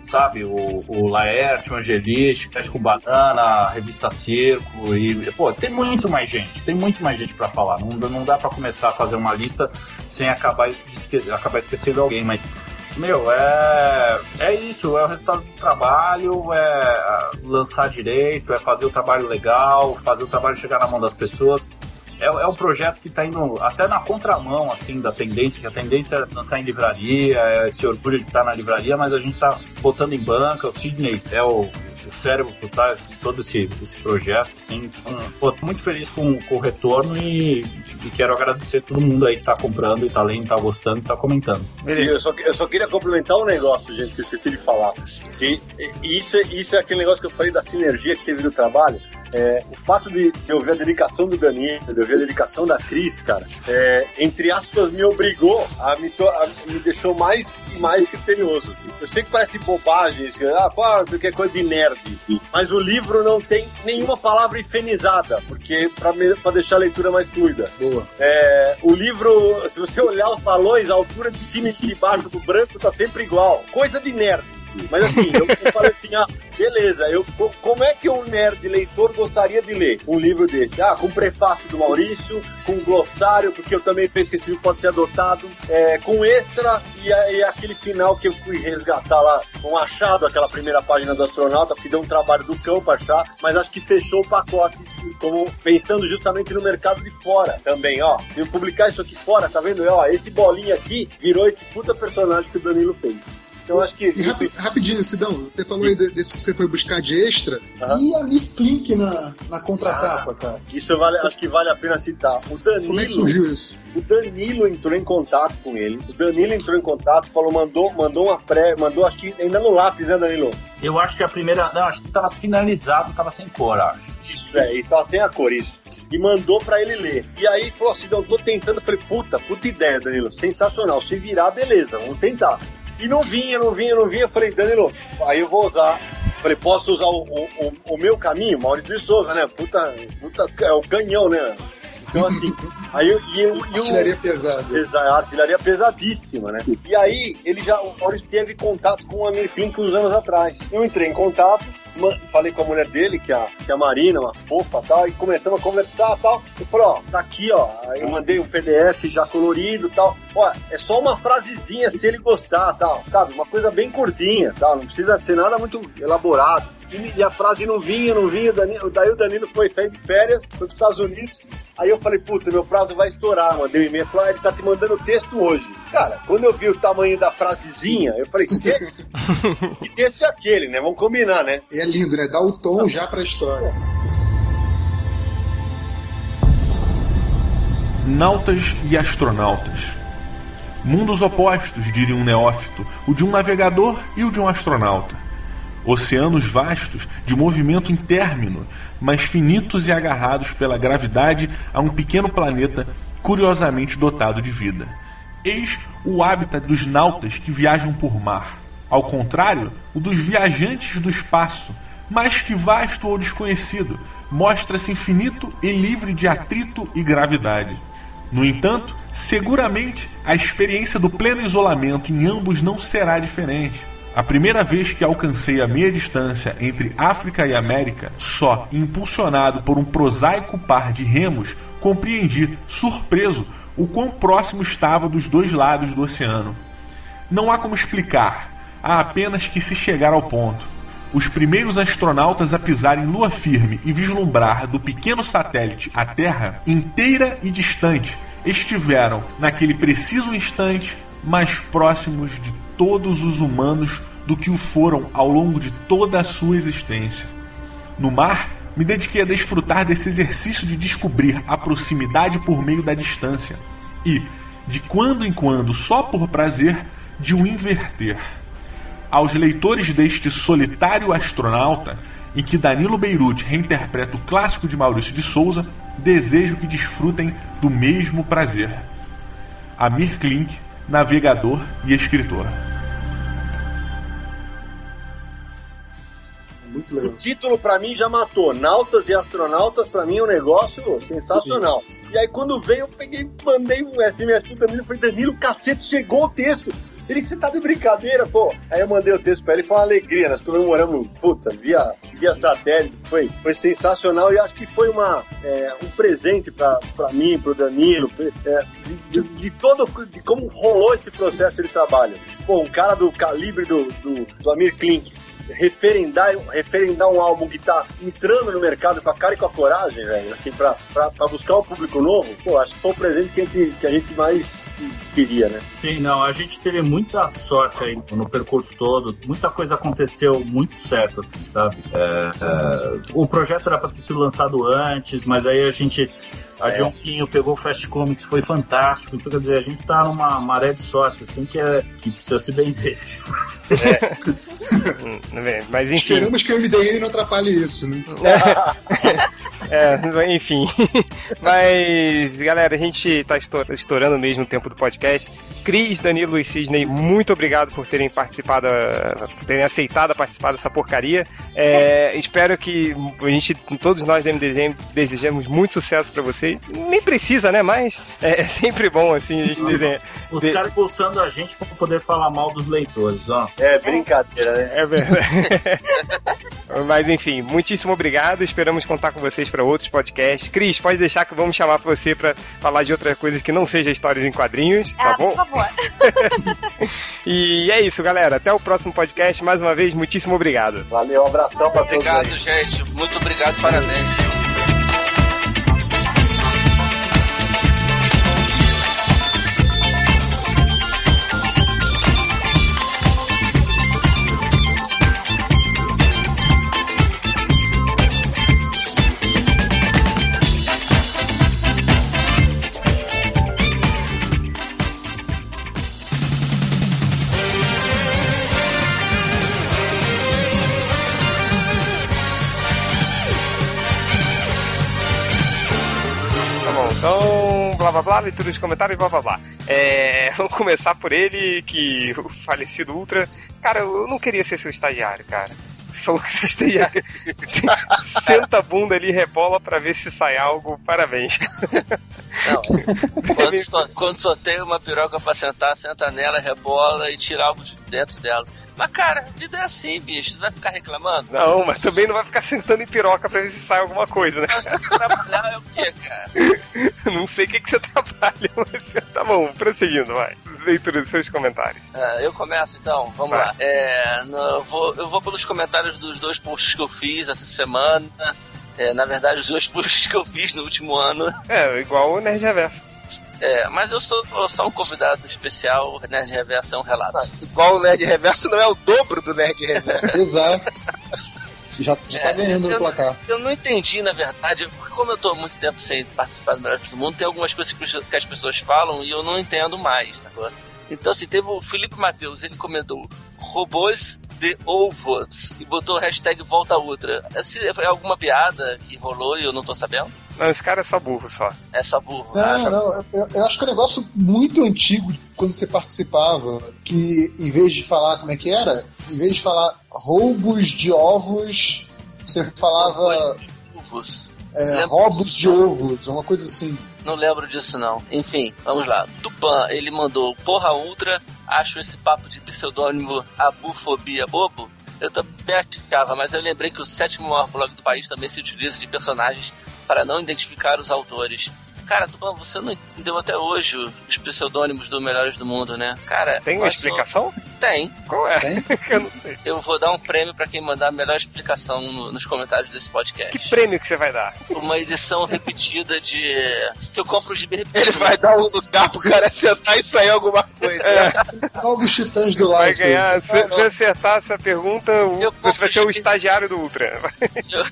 sabe, o, o Laerte, o Angelis, com Banana, a revista Circo. E, pô, tem muito mais gente, tem muito mais gente pra falar. Não, não dá pra começar a fazer uma lista sem acabar, esque- acabar esquecendo alguém, mas. Meu, é, é isso, é o resultado do trabalho, é lançar direito, é fazer o trabalho legal, fazer o trabalho chegar na mão das pessoas. É, é um projeto que está indo até na contramão, assim, da tendência, que a tendência é lançar em livraria, é esse orgulho de estar na livraria, mas a gente está botando em banca, o Sidney é o, o cérebro por trás de todo esse, esse projeto, assim. Então, pô, tô muito feliz com, com o retorno e, e quero agradecer todo mundo aí que está comprando e está lendo, está gostando e está comentando. E eu só, eu só queria complementar um negócio, gente, que eu esqueci de falar. Que e isso, é- isso é aquele negócio que eu falei da sinergia que teve no trabalho. É, o fato de, de eu ver a dedicação do Danilo, de eu ver a dedicação da Cris, cara, é, entre aspas, me obrigou a me, to- a- me deixou mais mais criterioso. Eu sei que parece bobagem, isso, ah, pô, isso aqui é coisa de nerd, mas o livro não tem nenhuma palavra infernizada, porque para deixar a leitura mais fluida. Boa. É, o livro, se você olhar os balões, a altura de cima e de baixo do branco tá sempre igual. Coisa de nerd. Aqui. Mas assim, eu, eu falei assim, ah, beleza, eu, co- como é que um nerd leitor gostaria de ler um livro desse? Ah, com prefácio do Maurício, com glossário, porque eu também penso que esse livro pode ser adotado, é, com extra e, e aquele final que eu fui resgatar lá, um achado, aquela primeira página do astronauta, porque deu um trabalho do cão pra achar, mas acho que fechou o pacote, como pensando justamente no mercado de fora também, ó. Se eu publicar isso aqui fora, tá vendo? Ó, esse bolinha aqui virou esse puta personagem que o Danilo fez. Então acho que E rapi- rapidinho, Sidão, você falou aí de- desse que você foi buscar de extra. Aham. E a Klink na, na contracapa, cara? isso vale, acho que vale a pena citar. O Danilo, Como é que surgiu isso? o Danilo entrou em contato com ele. O Danilo entrou em contato, falou, mandou, mandou uma pré, mandou acho que ainda no lápis, né, Danilo? Eu acho que a primeira. Não, acho que tava finalizado, tava sem cor, acho. Isso, é, e tá sem a cor, isso. E mandou pra ele ler. E aí falou assim: não, tô tentando. Eu falei, puta, puta ideia, Danilo. Sensacional. Se virar, beleza, vamos tentar. E não vinha, não vinha, não vinha. Eu falei, Danilo, aí eu vou usar. Falei, posso usar o, o, o- meu caminho? Maurício de Souza, né? Puta, puta, é o canhão, né? Então, assim, aí eu. E, eu- e o- Artilharia pesada. Exato, artilharia pesadíssima, né? E aí, ele já, o Maurício teve contato com o Amir Klink uns anos atrás. Eu entrei em contato, falei com a mulher dele, que é a, que a Marina, uma fofa tal, e começamos a conversar tal. Eu falei, ó, tá aqui, ó. Aí eu mandei um PDF já colorido tal. Ó, é só uma frasezinha se ele gostar tal, sabe? Uma coisa bem curtinha, tal. Não precisa ser nada muito elaborado. E, e a frase não vinha, não vinha. o Danilo- daí o Danilo foi sair de férias, foi pros Estados Unidos. Aí eu falei, puta, meu prazo vai estourar. Mandei um e-mail, falei, ah, ele tá te mandando o texto hoje. Cara, quando eu vi o tamanho da frasezinha, eu falei, que, que texto é aquele, né? Vamos combinar, né? E é lindo, né? Dá o tom já pra história. Nautas e astronautas. Mundos opostos, diria um neófito, o de um navegador e o de um astronauta. Oceanos vastos, de movimento intérmino, mas finitos e agarrados pela gravidade a um pequeno planeta curiosamente dotado de vida. Eis o hábitat dos nautas que viajam por mar. Ao contrário, o dos viajantes do espaço, mais que vasto ou desconhecido, mostra-se infinito e livre de atrito e gravidade. No entanto, seguramente a experiência do pleno isolamento em ambos não será diferente. A primeira vez que alcancei a meia distância entre África e América, só impulsionado por um prosaico par de remos, compreendi, surpreso, o quão próximo estava dos dois lados do oceano. Não há como explicar, há apenas que se chegar ao ponto. Os primeiros astronautas a pisar em lua firme e vislumbrar do pequeno satélite a Terra, inteira e distante, estiveram, naquele preciso instante, mais próximos de todos os humanos do que o foram ao longo de toda a sua existência. No mar, me dediquei a desfrutar desse exercício de descobrir a proximidade por meio da distância e, de quando em quando, só por prazer, de o inverter. Aos leitores deste solitário astronauta, em que Danilo Beirute reinterpreta o clássico de Maurício de Souza, desejo que desfrutem do mesmo prazer. Amir Klink, navegador e escritor. Muito O título pra mim já matou. Nautas e astronautas pra mim é um negócio sensacional. E aí quando veio, eu peguei, mandei um SMS pro Danilo, falei, Danilo, cacete, chegou o texto. Ele, você tá de brincadeira, pô. Aí eu mandei o texto pra ele, foi uma alegria, nós comemoramos, puta, via, via satélite, foi, foi sensacional e acho que foi uma, é, um presente pra, pra mim, pro Danilo, é, de, de, de todo, de como rolou esse processo de trabalho. Pô, um cara do calibre do, do, do Amir Klink, referendar, referendar um álbum que tá entrando no mercado com a cara e com a coragem, velho, assim, pra, pra, pra buscar um público novo, pô, acho que foi o presente que a gente, que a gente mais queria, né? Sim, não, a gente teve muita sorte aí no percurso todo, muita coisa aconteceu muito certo, assim, sabe? É, é, o projeto era para ter sido lançado antes, mas aí a gente, a É. Jonquinho pegou o Fast Comics, foi fantástico, então quer dizer, a gente tá numa maré de sorte, assim, que, é, que precisa se benzer. Mas enfim. Esperamos que o MDM não atrapalhe isso, né? é, enfim. Mas, galera, a gente tá estourando mesmo o tempo do podcast. Cris, Danilo e Sidney, muito obrigado por terem participado, por terem aceitado participar dessa porcaria. É, espero que a gente, todos nós da MDM, desejamos muito sucesso para vocês. Nem precisa, né? Mas é, é sempre bom assim a gente desenhar. Os de... caras pulsando a gente pra poder falar mal dos leitores, ó. É brincadeira, né? É verdade. Mas enfim, muitíssimo obrigado. Esperamos contar com vocês para outros podcasts. Cris, pode deixar que vamos chamar você para falar de outras coisas que não seja histórias em quadrinhos, tá ah, bom? Por favor. e é isso, galera. Até o próximo podcast. Mais uma vez, muitíssimo obrigado. Valeu, um abração para todos. Obrigado, gente. Muito obrigado, parabéns. Leitura de comentários, blá blá blá. É, vamos começar por ele, que o falecido Ultra. Cara, eu não queria ser seu estagiário, cara. Você falou que você estagiário. Senta a bunda ali rebola pra ver se sai algo. Parabéns. Não, quando, só, quando só tem uma piroca pra sentar, senta nela, rebola e tira algo de dentro dela. Mas, cara, a vida é assim, bicho. Tu vai ficar reclamando? Não, mas também não vai ficar sentando em piroca pra ver se sai alguma coisa, né? Mas trabalhar é o quê, cara? não sei o que, que você trabalha, mas tá bom, prosseguindo, vai. Leitura dos seus comentários. Ah, eu começo então, vamos vai. lá. É, no, eu, vou, eu vou pelos comentários dos dois posts que eu fiz essa semana. É, na verdade, os dois posts que eu fiz no último ano. É, igual o Nerd Reverso. É, mas eu sou só um convidado especial, o Nerd Reverso é um relato. Ah, igual o Nerd Reverso não é o dobro do Nerd Reverso. Exato. Já, já tá é, ganhando no placar. Eu não entendi, na verdade, porque como eu tô há muito tempo sem participar do Melhor do Mundo, tem algumas coisas que as pessoas falam e eu não entendo mais, sacou? Então, assim, teve o Felipe Matheus, ele comentou robôs de ovos e botou hashtag volta outra. É alguma piada que rolou e eu não tô sabendo? Não, esse cara é só burro só. É só burro. Não, ah, não, eu, eu, acho que é um negócio muito antigo quando você participava, que em vez de falar como é que era, em vez de falar roubos de ovos, você falava. Ovos. É, roubos de ovos, uma coisa assim. Não lembro disso não. Enfim, vamos lá. Tupan, ele mandou Porra Ultra, acho esse papo de pseudônimo abufobia bobo. Eu também achava, mas eu lembrei que o sétimo maior blog do país também se utiliza de personagens para não identificar os autores. Cara, Tuban, você não entendeu até hoje os pseudônimos do Melhores do Mundo, né? Cara. Tem uma explicação? Tem. Qual é? Tem? eu não sei. Eu vou dar um prêmio para quem mandar a melhor explicação no, nos comentários desse podcast. Que prêmio que você vai dar? Uma edição repetida de. que eu compro o gibi repetido. Ele vai dar um lugar pro cara sentar e sair alguma coisa. É. Qual dos titãs do lado? Vai ganhar. Se, se acertar essa pergunta, o, você vai ser o estagiário do Ultra. Eu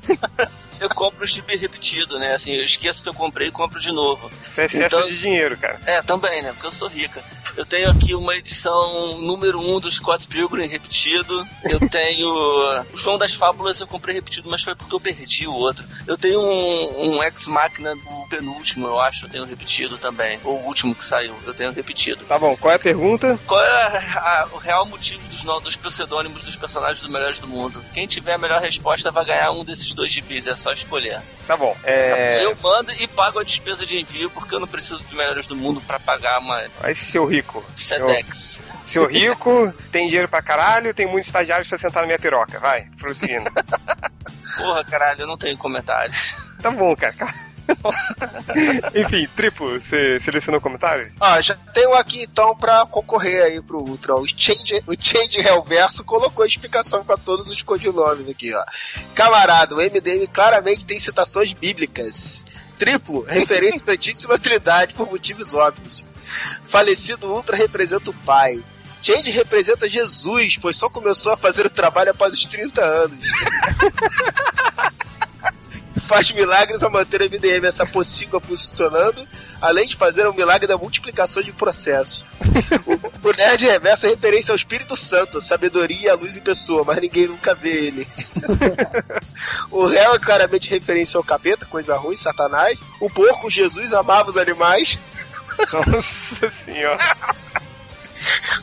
eu compro o gibi repetido, né? Assim, eu esqueço que eu comprei e compro de novo. Isso é excesso então, de dinheiro, cara. É, também, né? Porque eu sou rica. Eu tenho aqui uma edição número 1 um do Scott Pilgrim repetido. Eu tenho o João das Fábulas, eu comprei repetido, mas foi porque eu perdi o outro. Eu tenho um, um Ex Machina do penúltimo, eu acho, eu tenho repetido também. Ou o último que saiu, eu tenho repetido. Tá bom, qual é a pergunta? Qual é a, a, o real motivo dos, dos pseudônimos dos personagens do Melhores do Mundo? Quem tiver a melhor resposta vai ganhar um desses dois gibis, é só escolher. Tá bom. É... Eu mando e pago a despesa de envio porque eu não preciso dos melhores do mundo para pagar uma. Aí, seu rico. Sedex. Seu rico, tem dinheiro pra caralho, tem muitos estagiários pra sentar na minha piroca. Vai, prosseguindo. Porra, caralho, eu não tenho comentários. Tá bom, cara. Enfim, triplo, você selecionou comentários? Ah, já tenho aqui então pra concorrer aí pro Ultra. O Change, o Change Verso colocou a explicação para todos os codinomes aqui, ó. Camarada, o MDM claramente tem citações bíblicas. Triplo, referência à Santíssima Trindade por motivos óbvios. Falecido Ultra representa o pai. Change representa Jesus, pois só começou a fazer o trabalho após os 30 anos. faz milagres a manter a MDM essa pocígua funcionando, além de fazer o um milagre da multiplicação de processos. O Nerd Reverso é referência ao Espírito Santo, sabedoria, a luz em pessoa, mas ninguém nunca vê ele. o réu é claramente referência ao capeta, coisa ruim, Satanás. O porco, Jesus, amava os animais. Nossa senhora.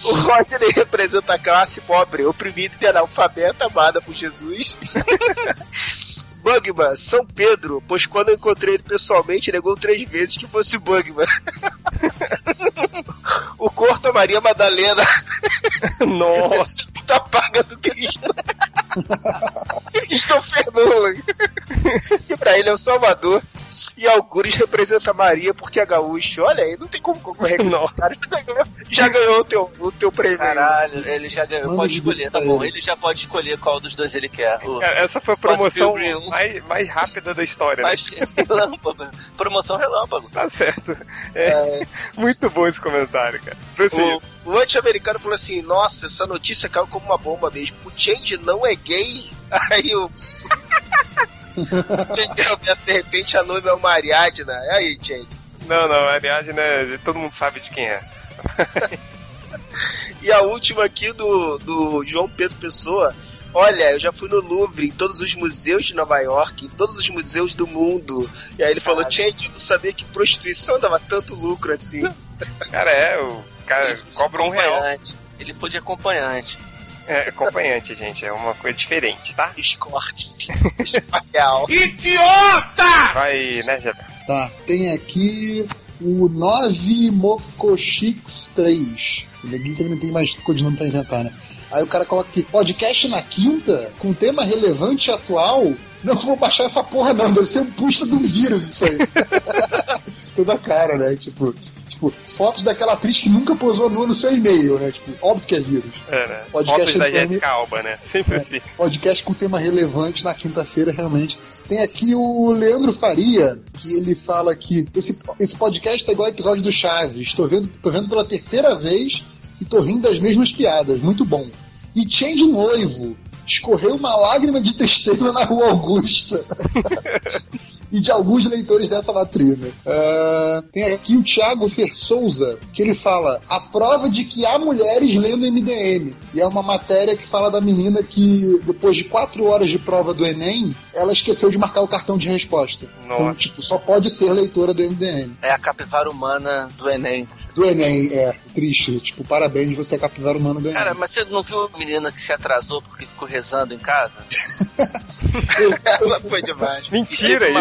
O Rodney representa a classe pobre, oprimida e analfabeta, amada por Jesus. Bugman, São Pedro, pois quando eu encontrei ele pessoalmente, negou três vezes que fosse Bugman. o Corto Maria Madalena. Nossa. Tá paga do Cristo. Christopher Nolan. E pra ele é o Salvador. E Algures representa Maria porque é gaúcho. Olha aí, não tem como concorrer com esse cara. Já ganhou, já ganhou o, teu, o teu prêmio. Caralho, ele já ganhou. Manda Pode de escolher, tá bom. ele. Já pode escolher qual dos dois ele quer. O É, Essa foi a promoção mais, mais rápida da história, né? mais relâmpago. Promoção relâmpago. Tá certo. É, Muito bom esse comentário, cara. Prossiga. O, o anti-americano falou assim: Nossa, essa notícia caiu como uma bomba mesmo. O Change não é gay. Aí o. Change começa, de repente a noiva é uma Ariadna. E aí, Change? Não, não, aliás, né? Todo mundo sabe de quem é. E a última aqui do, do João Pedro Pessoa. Olha, eu já fui no Louvre, em todos os museus de Nova York, em todos os museus do mundo. E aí ele falou: Change, eu não sabia que prostituição dava tanto lucro assim. Cara, é, o cara cobra um real. Ele foi de acompanhante. É, acompanhante, gente, é uma coisa diferente, tá? Escorte. Espacial. Vai, né, Jefferson? Tá, tem aqui o 9 Mokoshix 3. O neguinho também não tem mais codinome pra inventar, né? Aí o cara coloca aqui, podcast na quinta, com tema relevante e atual. Não vou baixar essa porra não, deve ser um puxa de um vírus isso aí. Toda cara, né? Tipo, tipo, fotos daquela atriz que nunca posou nua no seu e-mail, né? Tipo, óbvio que é vírus. É, né? Podcast Fotos da. Jessica Alba, né? Sempre assim. podcast com tema relevante na quinta-feira, realmente. Tem aqui o Leandro Faria, que ele fala que esse, esse podcast é igual ao episódio do Chaves. Tô vendo, tô vendo pela terceira vez e tô rindo das mesmas piadas. Muito bom. E Change Noivo. Escorreu uma lágrima de tristeza na rua Augusta. e de alguns leitores dessa latrina. Ah, tem aqui o Thiago Fer Souza, que ele fala: a prova de que há mulheres lendo MDM. E é uma matéria que fala da menina que, depois de quatro horas de prova do Enem, ela esqueceu de marcar o cartão de resposta. Então, Nossa. tipo, só pode ser leitora do MDM. É a capivara humana do Enem. Do Enem, é. Triste. Tipo, parabéns, você é capivara humano do Enem. Cara, mas você não viu a menina que se atrasou porque ficou rezando em casa? Essa foi demais. Mentira Teve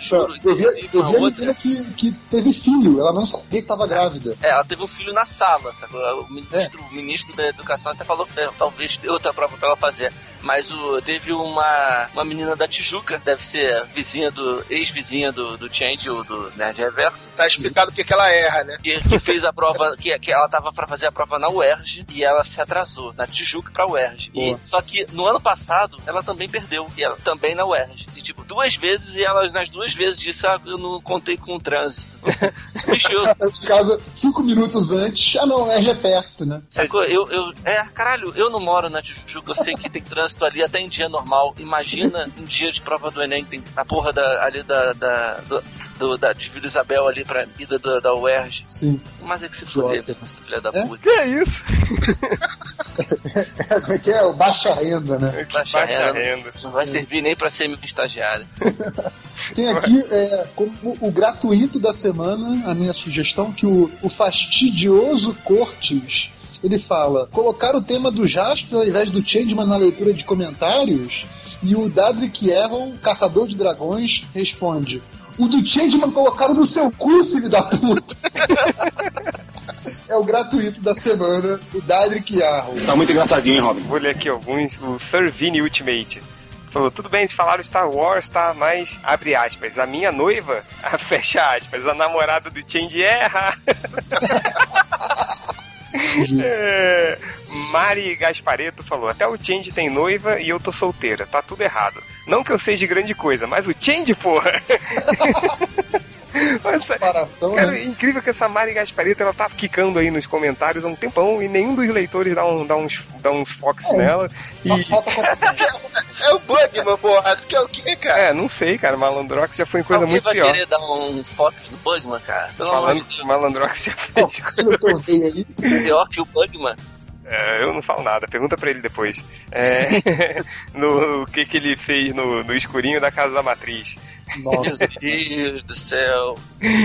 juro, eu vi, eu vi a outra- menina que, que teve filho, ela não sabia que tava grávida. É, ela teve um filho na sala, sacou? O ministro, o ministro da educação até falou que é, talvez dê outra prova pra ela fazer. Mas o, teve uma, uma menina da Tijuca, deve ser vizinha do. ex-vizinha do, do Change ou do Nerd Reverso, Tá explicado porque que ela erra, né? que, que fez a prova, que, que ela tava pra fazer a prova na UERJ e ela se atrasou, na Tijuca pra UERJ. E, só que no ano passado ela também perdeu, e ela também na UERJ. E, tipo, duas vezes e ela nas duas vezes disse, ah, eu não contei com o trânsito. De casa cinco minutos antes, ah não, é perto, né? Sacou? Eu, eu, é, caralho, eu não moro na Tijuca, eu sei que tem trânsito ali até em dia normal. Imagina um dia de prova do Enem, tem a porra da, ali da, da, do, do- da de Vila Isabel ali pra ida da, da UERJ. Sim. Mas é que se fuder, filha da É? puta. Que é isso? Como é que é? O baixa renda, né? Baixa baixa renda. renda. Não vai servir nem pra ser estagiário. Tem aqui é, como o gratuito da semana, a minha sugestão, que o, o fastidioso Cortes ele fala: colocar o tema do Jasper ao invés do Changeman na leitura de comentários. E o Dadrick Errol, caçador de dragões, responde: O do Changeman colocaram no seu cu, filho da puta. é o gratuito da semana, o Dadrick Errol. Tá muito engraçadinho, hein, Robin? Vou ler aqui alguns. O Servini Ultimate. Falou, tudo bem, se falaram Star Wars, tá? Mas, abre aspas, a minha noiva, a fecha aspas, a namorada do Change erra. É, Mari Gaspareto falou, até o Change tem noiva e eu tô solteira, tá tudo errado. Não que eu seja grande coisa, mas o Change, porra! Mas, Comparação, cara, né? é incrível que essa Mari Gasparito ela tá quicando aí nos comentários há um tempão e nenhum dos leitores dá, um, dá, uns, dá uns fox É. nela. E. É o Bugman, porra. Tu quer o quê, cara? é, não sei, cara. Malandrox já foi coisa Alguém muito vai pior. querer dar um foco no Bugman, cara? Pelo Falando de que Malandrox já fez. Pior que o Bugman. É, eu não falo nada, pergunta pra ele depois. É, no, o que que ele fez no, no escurinho da casa da matriz. Nossa. Meu Deus do céu.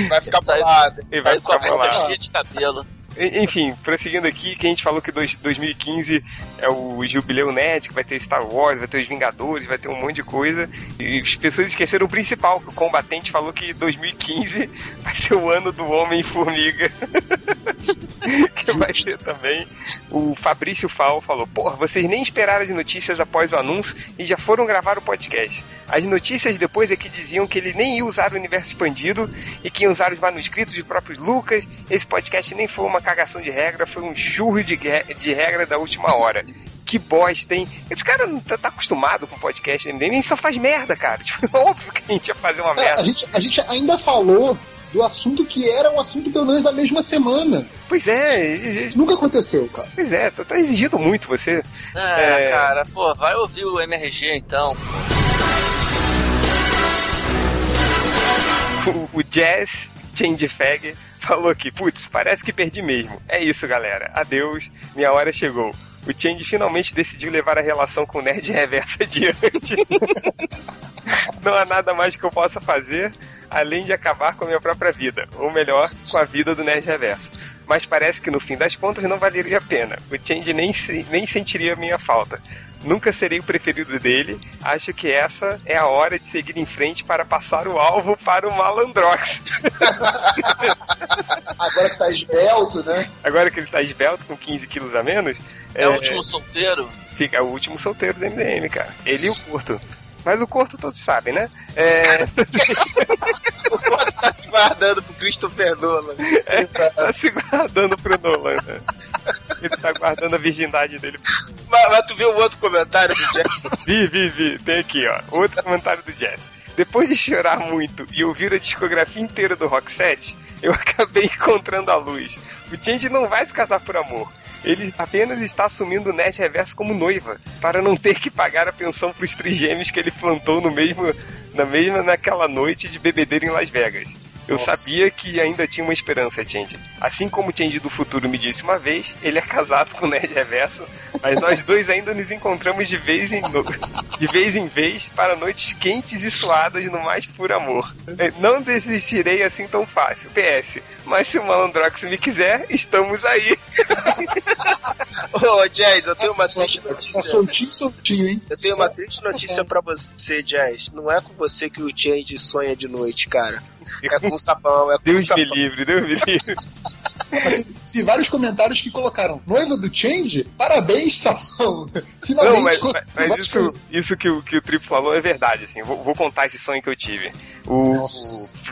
Vai ficar bolado. Ele vai ficar bolado. cheia de cabelo. Enfim, prosseguindo aqui, que a gente falou que dois- 2015 é o jubileu net, que vai ter Star Wars, vai ter os Vingadores, vai ter um monte de coisa. E as pessoas esqueceram o principal, que o combatente falou que 2015 vai ser o ano do Homem-Formiga. que vai ter também. O Fabrício Fal falou: Porra, vocês nem esperaram as notícias após o anúncio e já foram gravar o podcast. As notícias depois é que diziam que ele nem ia usar o universo expandido e que ia usar os manuscritos de próprios Lucas. Esse podcast nem foi uma cagação de regra, foi um churro de, de regra da última hora. Que bosta, hein? Esse cara não tá, tá acostumado com podcast do MDM, ele só faz merda, cara. Tipo, é óbvio que a gente ia fazer uma É, merda. a, gente, a gente ainda falou do assunto que era um assunto pelo menos da mesma semana. Pois é, Nunca aconteceu, cara. pois é, tá, tá exigindo muito você. Ah, É. cara, pô, vai ouvir o MRG então. O, o Jazz Change Fag falou aqui, putz, parece que perdi mesmo. É isso, galera. Adeus, minha hora chegou. O Change finalmente decidiu levar a relação com o Nerd Reverso adiante. Não há nada mais que eu possa fazer além de acabar com a minha própria vida, ou melhor, com a vida do Nerd Reverso. Mas parece que no fim das contas não valeria a pena. O Change nem, nem sentiria a minha falta. Nunca serei o preferido dele. Acho que essa é a hora de seguir em frente para passar o alvo para o Malandrox. Agora que tá esbelto, né? Agora que ele tá esbelto com 15 quilos a menos, É, o último solteiro. fica é o último solteiro do MDM, cara. Ele e o Curto. Mas o Curto todos sabem, né? É, O Corto tá se guardando pro Christopher Nolan. tá se guardando pro Nolan, né? Ele tá guardando a virgindade dele. Mas, mas tu viu o outro comentário do Jack? Vi, vi, vi. Tem aqui, ó. Outro comentário do Jess. Depois de chorar muito e ouvir a discografia inteira do Roxette, eu acabei encontrando a luz. O Change não vai se casar por amor. Ele apenas está assumindo o Nerd Reverso como noiva, para não ter que pagar a pensão pros trigêmeos que ele plantou no mesmo, na mesma naquela noite de bebedeira em Las Vegas. Eu sabia que ainda tinha uma esperança, Change. Assim como o Change do futuro me disse uma vez, ele é casado com o Nerd Reverso, mas nós dois ainda nos encontramos de vez em, no- de vez, em vez para noites quentes e suadas no mais puro amor. Eh, Não desistirei assim tão fácil. PS, mas se o Malandrox me quiser, estamos aí. Ô, Jazz, eu tenho uma triste Tá notícia. soltinho, soltinho, hein? Eu tenho uma triste notícia pra você, Jazz. Não é com você que o Change sonha de noite, cara. É com o sapão, é com o Deus me livre, Deus me livre. Vi vários comentários que colocaram noiva do Change? Parabéns, Salão! Finalmente Não, mas, mas várias isso, isso que, o, que o Trip falou é verdade, assim. Vou, vou contar esse sonho que eu tive. O,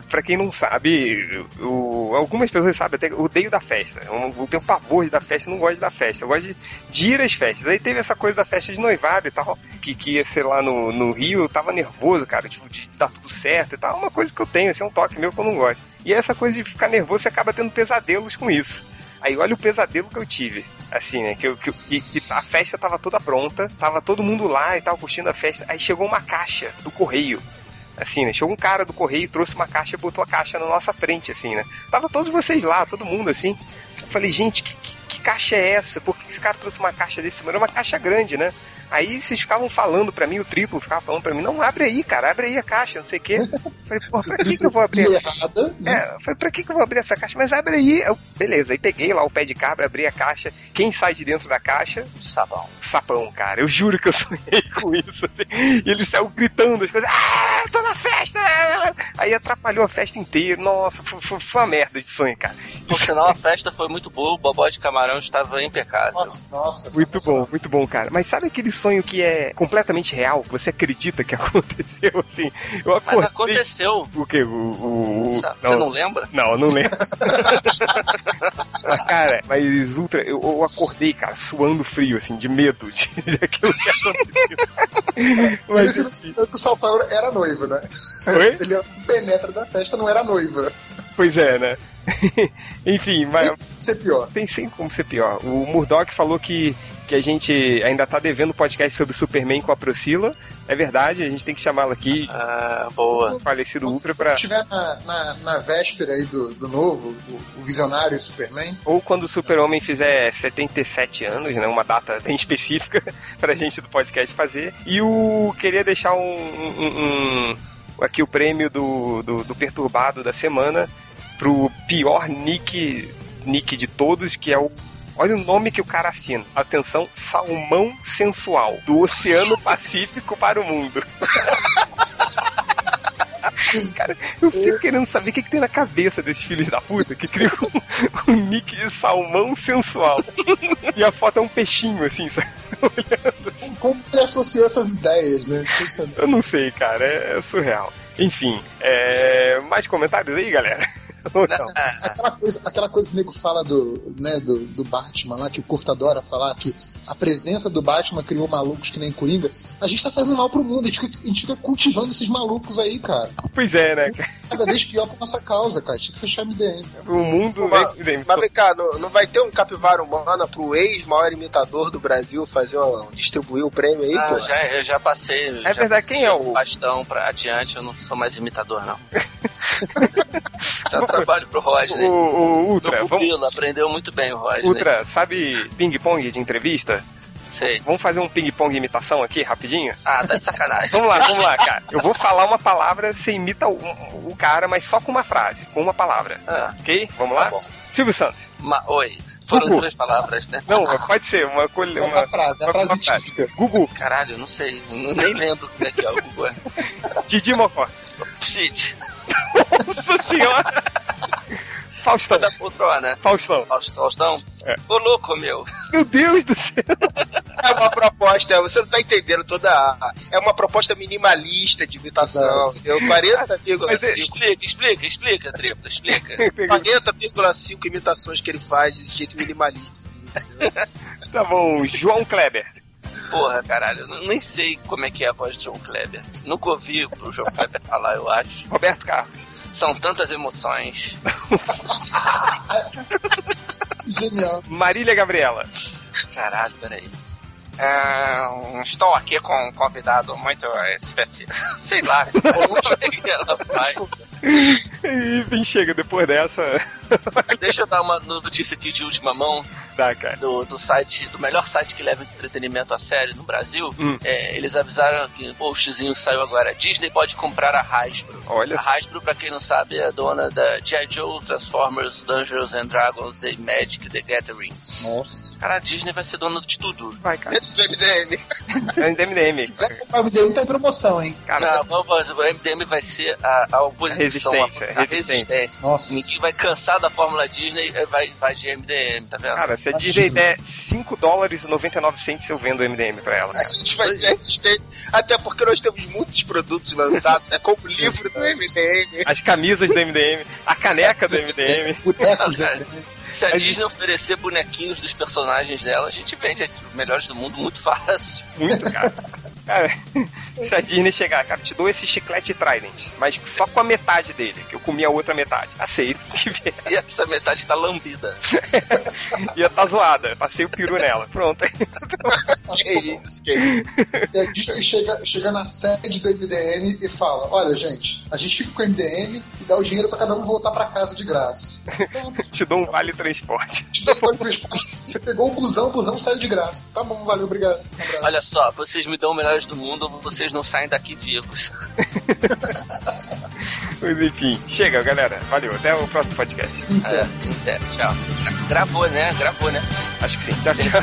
pra quem não sabe, o, algumas pessoas sabem, até eu odeio da festa. Eu, eu tenho pavor da festa, não gosto da festa. Eu gosto de, de ir às festas. Aí teve essa coisa da festa de noivado e tal, que, que ia ser lá no, no Rio, eu tava nervoso, cara, tipo, de dar tudo certo e tal. É uma coisa que eu tenho, assim, é um toque meu que eu não gosto. E essa coisa de ficar nervoso, você acaba tendo pesadelos com isso. Aí olha o pesadelo que eu tive. Assim, né? Que, que, que- que a festa tava toda pronta, tava todo mundo lá e tava curtindo a festa. Aí chegou uma caixa do correio. Assim, né? Chegou um cara do correio trouxe uma caixa e botou a caixa na nossa frente, assim, né? Tava todos vocês lá, todo mundo, assim. Eu falei, gente, que, que, que caixa é essa? Por que esse cara trouxe uma caixa desse? Mano, era uma caixa grande, né? Aí vocês ficavam falando pra mim, o triplo ficava falando pra mim, não, abre aí, cara, abre aí a caixa, não sei o quê. Eu falei, porra, pra que, que eu vou abrir E a errada, né? é, eu falei, pra que, que eu vou abrir essa caixa? Mas abre aí. Eu, beleza, aí peguei lá o pé de cabra, abri a caixa. Quem sai de dentro da caixa? Sabão. Sapão, cara. Eu juro que eu sonhei com isso. Assim. E ele saiu gritando as coisas. Ah, tô na festa! Aí atrapalhou a festa inteira. Nossa, foi, foi- foi uma merda de sonho, cara. Por sinal, a festa foi muito boa, o bobó de camarão estava impecável. Nossa, nossa. Muito bom, muito bom, cara. Mas sabe aquele sonho que é completamente real? Você acredita que aconteceu, assim? Eu Mas acordei... aconteceu. O quê? O, o, o- Você não lembra? Não, eu não lembro. Mas, cara, mas ultra, eu, eu acordei, cara, suando frio, assim, de medo de, de aquilo que aconteceu. Mas, que o São Paulo era noivo, né? Oi? Ele penetra da festa, não era noiva. pois é, né? Enfim, mas Tem que ser pior. tem sempre como ser pior. O Murdoch falou que, que a gente ainda tá devendo podcast sobre Superman com a Priscila. É verdade, a gente tem que chamá-la aqui, Ah, boa. falecido Ultra, Quando pra. estiver na, na, na véspera aí do, do novo, o, o visionário Superman, Ou quando o Super-Homem fizer 77 anos, né? Uma data bem específica pra gente do podcast fazer. E o queria deixar um, um- um- aqui o prêmio do, do, do perturbado da semana pro pior nick, nick de todos, que é o. Olha o nome que o cara assina. Atenção, Salmão Sensual, do Oceano Pacífico para o Mundo. Cara, eu fico querendo saber o que, que tem na cabeça desses filhos da puta que criam um, um nick de salmão sensual. E a foto é um peixinho, assim, sabe? como- como ele associou essas ideias, né? Eu não sei, cara, é, é surreal. Enfim, é, mais comentários aí, galera? Ou não? Ah, Aquela coisa, aquela coisa que o nego fala do, né, do, do Batman lá, que o Curto adora falar, que a presença do Batman criou malucos que nem Coringa. A gente tá fazendo mal pro mundo, a gente, fica- a gente fica cultivando esses malucos aí, cara. Pois é, né? Cada vez pior pra nossa causa, cara. Tinha que fechar MDM. O mundo Mas- vem, vem- Mas vem cá, não, não vai ter um capivara humana pro ex-maior imitador do Brasil fazer um, distribuir o prêmio aí, ah, pô? já, eu já passei. eu É já verdade, passei quem é o- Bastão pra adiante, eu não sou mais imitador, não. Isso é um trabalho pro O, Rodney. o Ultra, No vamos, pupilo, aprendeu muito bem o Rodney. Ultra, sabe ping-pong de entrevista? Sei. Vamos fazer um ping-pong de imitação aqui, rapidinho? Ah, tá de sacanagem. Vamos lá, vamos lá, cara. Eu vou falar uma palavra, você imita o, o cara, mas só com uma frase, com uma palavra. Ah, Ok? Vamos tá lá? bom. Silvio Santos. Ma- Oi. Foram Gugu. duas palavras, né? Não, pode ser uma. É uma, frase, é uma- frase uma frase. típica. Gugu, Caralho, eu não sei. nem lembro como é que é o Google. Didi Mocó. Shit. Nossa senhora! Faustão. Da poltrona. Faustão. Faust- Faustão? É. Ô louco, meu. Meu Deus do céu! É uma proposta, você não tá entendendo toda a... É uma proposta minimalista de imitação, entendeu? Mas é- 40,5 Explica, explica, explica, tripla, explica. 40,5 imitações que ele faz desse jeito minimalista. Tá bom, João Kleber. Porra, caralho, eu nem sei como é que é a voz de João Kleber. Nunca ouvi o João Kleber falar, eu acho. Roberto Carlos. São tantas emoções. Genial. Marília Gabriela. Caralho, peraí. É, estou aqui com um convidado muito especial. Sei lá, como é vai. Enfim, chega depois dessa. Deixa eu dar uma notícia aqui de última mão Tá, cara. do, do site, do melhor site que leva entretenimento a sério no Brasil. Hum. É, eles avisaram que o postzinho saiu agora. Disney pode comprar a Hasbro. Olha A Hasbro, pra quem não sabe, é a dona da G.I. Joe, Transformers, Dungeons and Dragons, The Magic, The Gathering. Nossa. Cara, a Disney vai ser dona de tudo. Vai, cara. Menos do MDM. É MDM. O MDM tá em promoção, hein? Cara, Não, o MDM vai ser a, a oposição. Resistência, a, a resistência. resistência. Nossa. Ninguém vai cansar da Fórmula Disney, eh, vai, vai de MDM, tá vendo? cara, se a Disney der 5 dólares e 99 cents, eu vendo o MDM pra ela. A gente vai ser a resistência, até porque nós temos muitos produtos lançados, né? Como o livro do MDM. As camisas do MDM, a caneca do MDM. Bonecos do Cara, MDM. Se a Mas Disney isso- oferecer bonequinhos dos personagens dela, a gente vende os melhores do mundo muito fácil. Muito, cara. Cara, se a Disney chegar, cara, te dou esse chiclete Trident, mas só com a metade dele, que eu comi a outra metade. Aceito, que vier. E essa metade está lambida. Ia tá zoada. Passei o peru nela. Pronto. Que isso, que isso. E a Disney chega, chega na sede do MDM e fala: Olha, gente, a gente fica com o MDM e dá o dinheiro pra cada um voltar pra casa de graça. Então, Te dou um vale transporte. te dou vale transporte. Você pegou o busão, o busão saiu de graça. Tá bom, valeu, obrigado. Um abraço. Olha só, vocês me dão melhores do mundo, vocês não saem daqui vivos. Mas enfim, chega, galera. Valeu. Até o próximo podcast. É, até, tchau. Gravou, né? Gravou, né? Acho que sim. Tchau, tchau.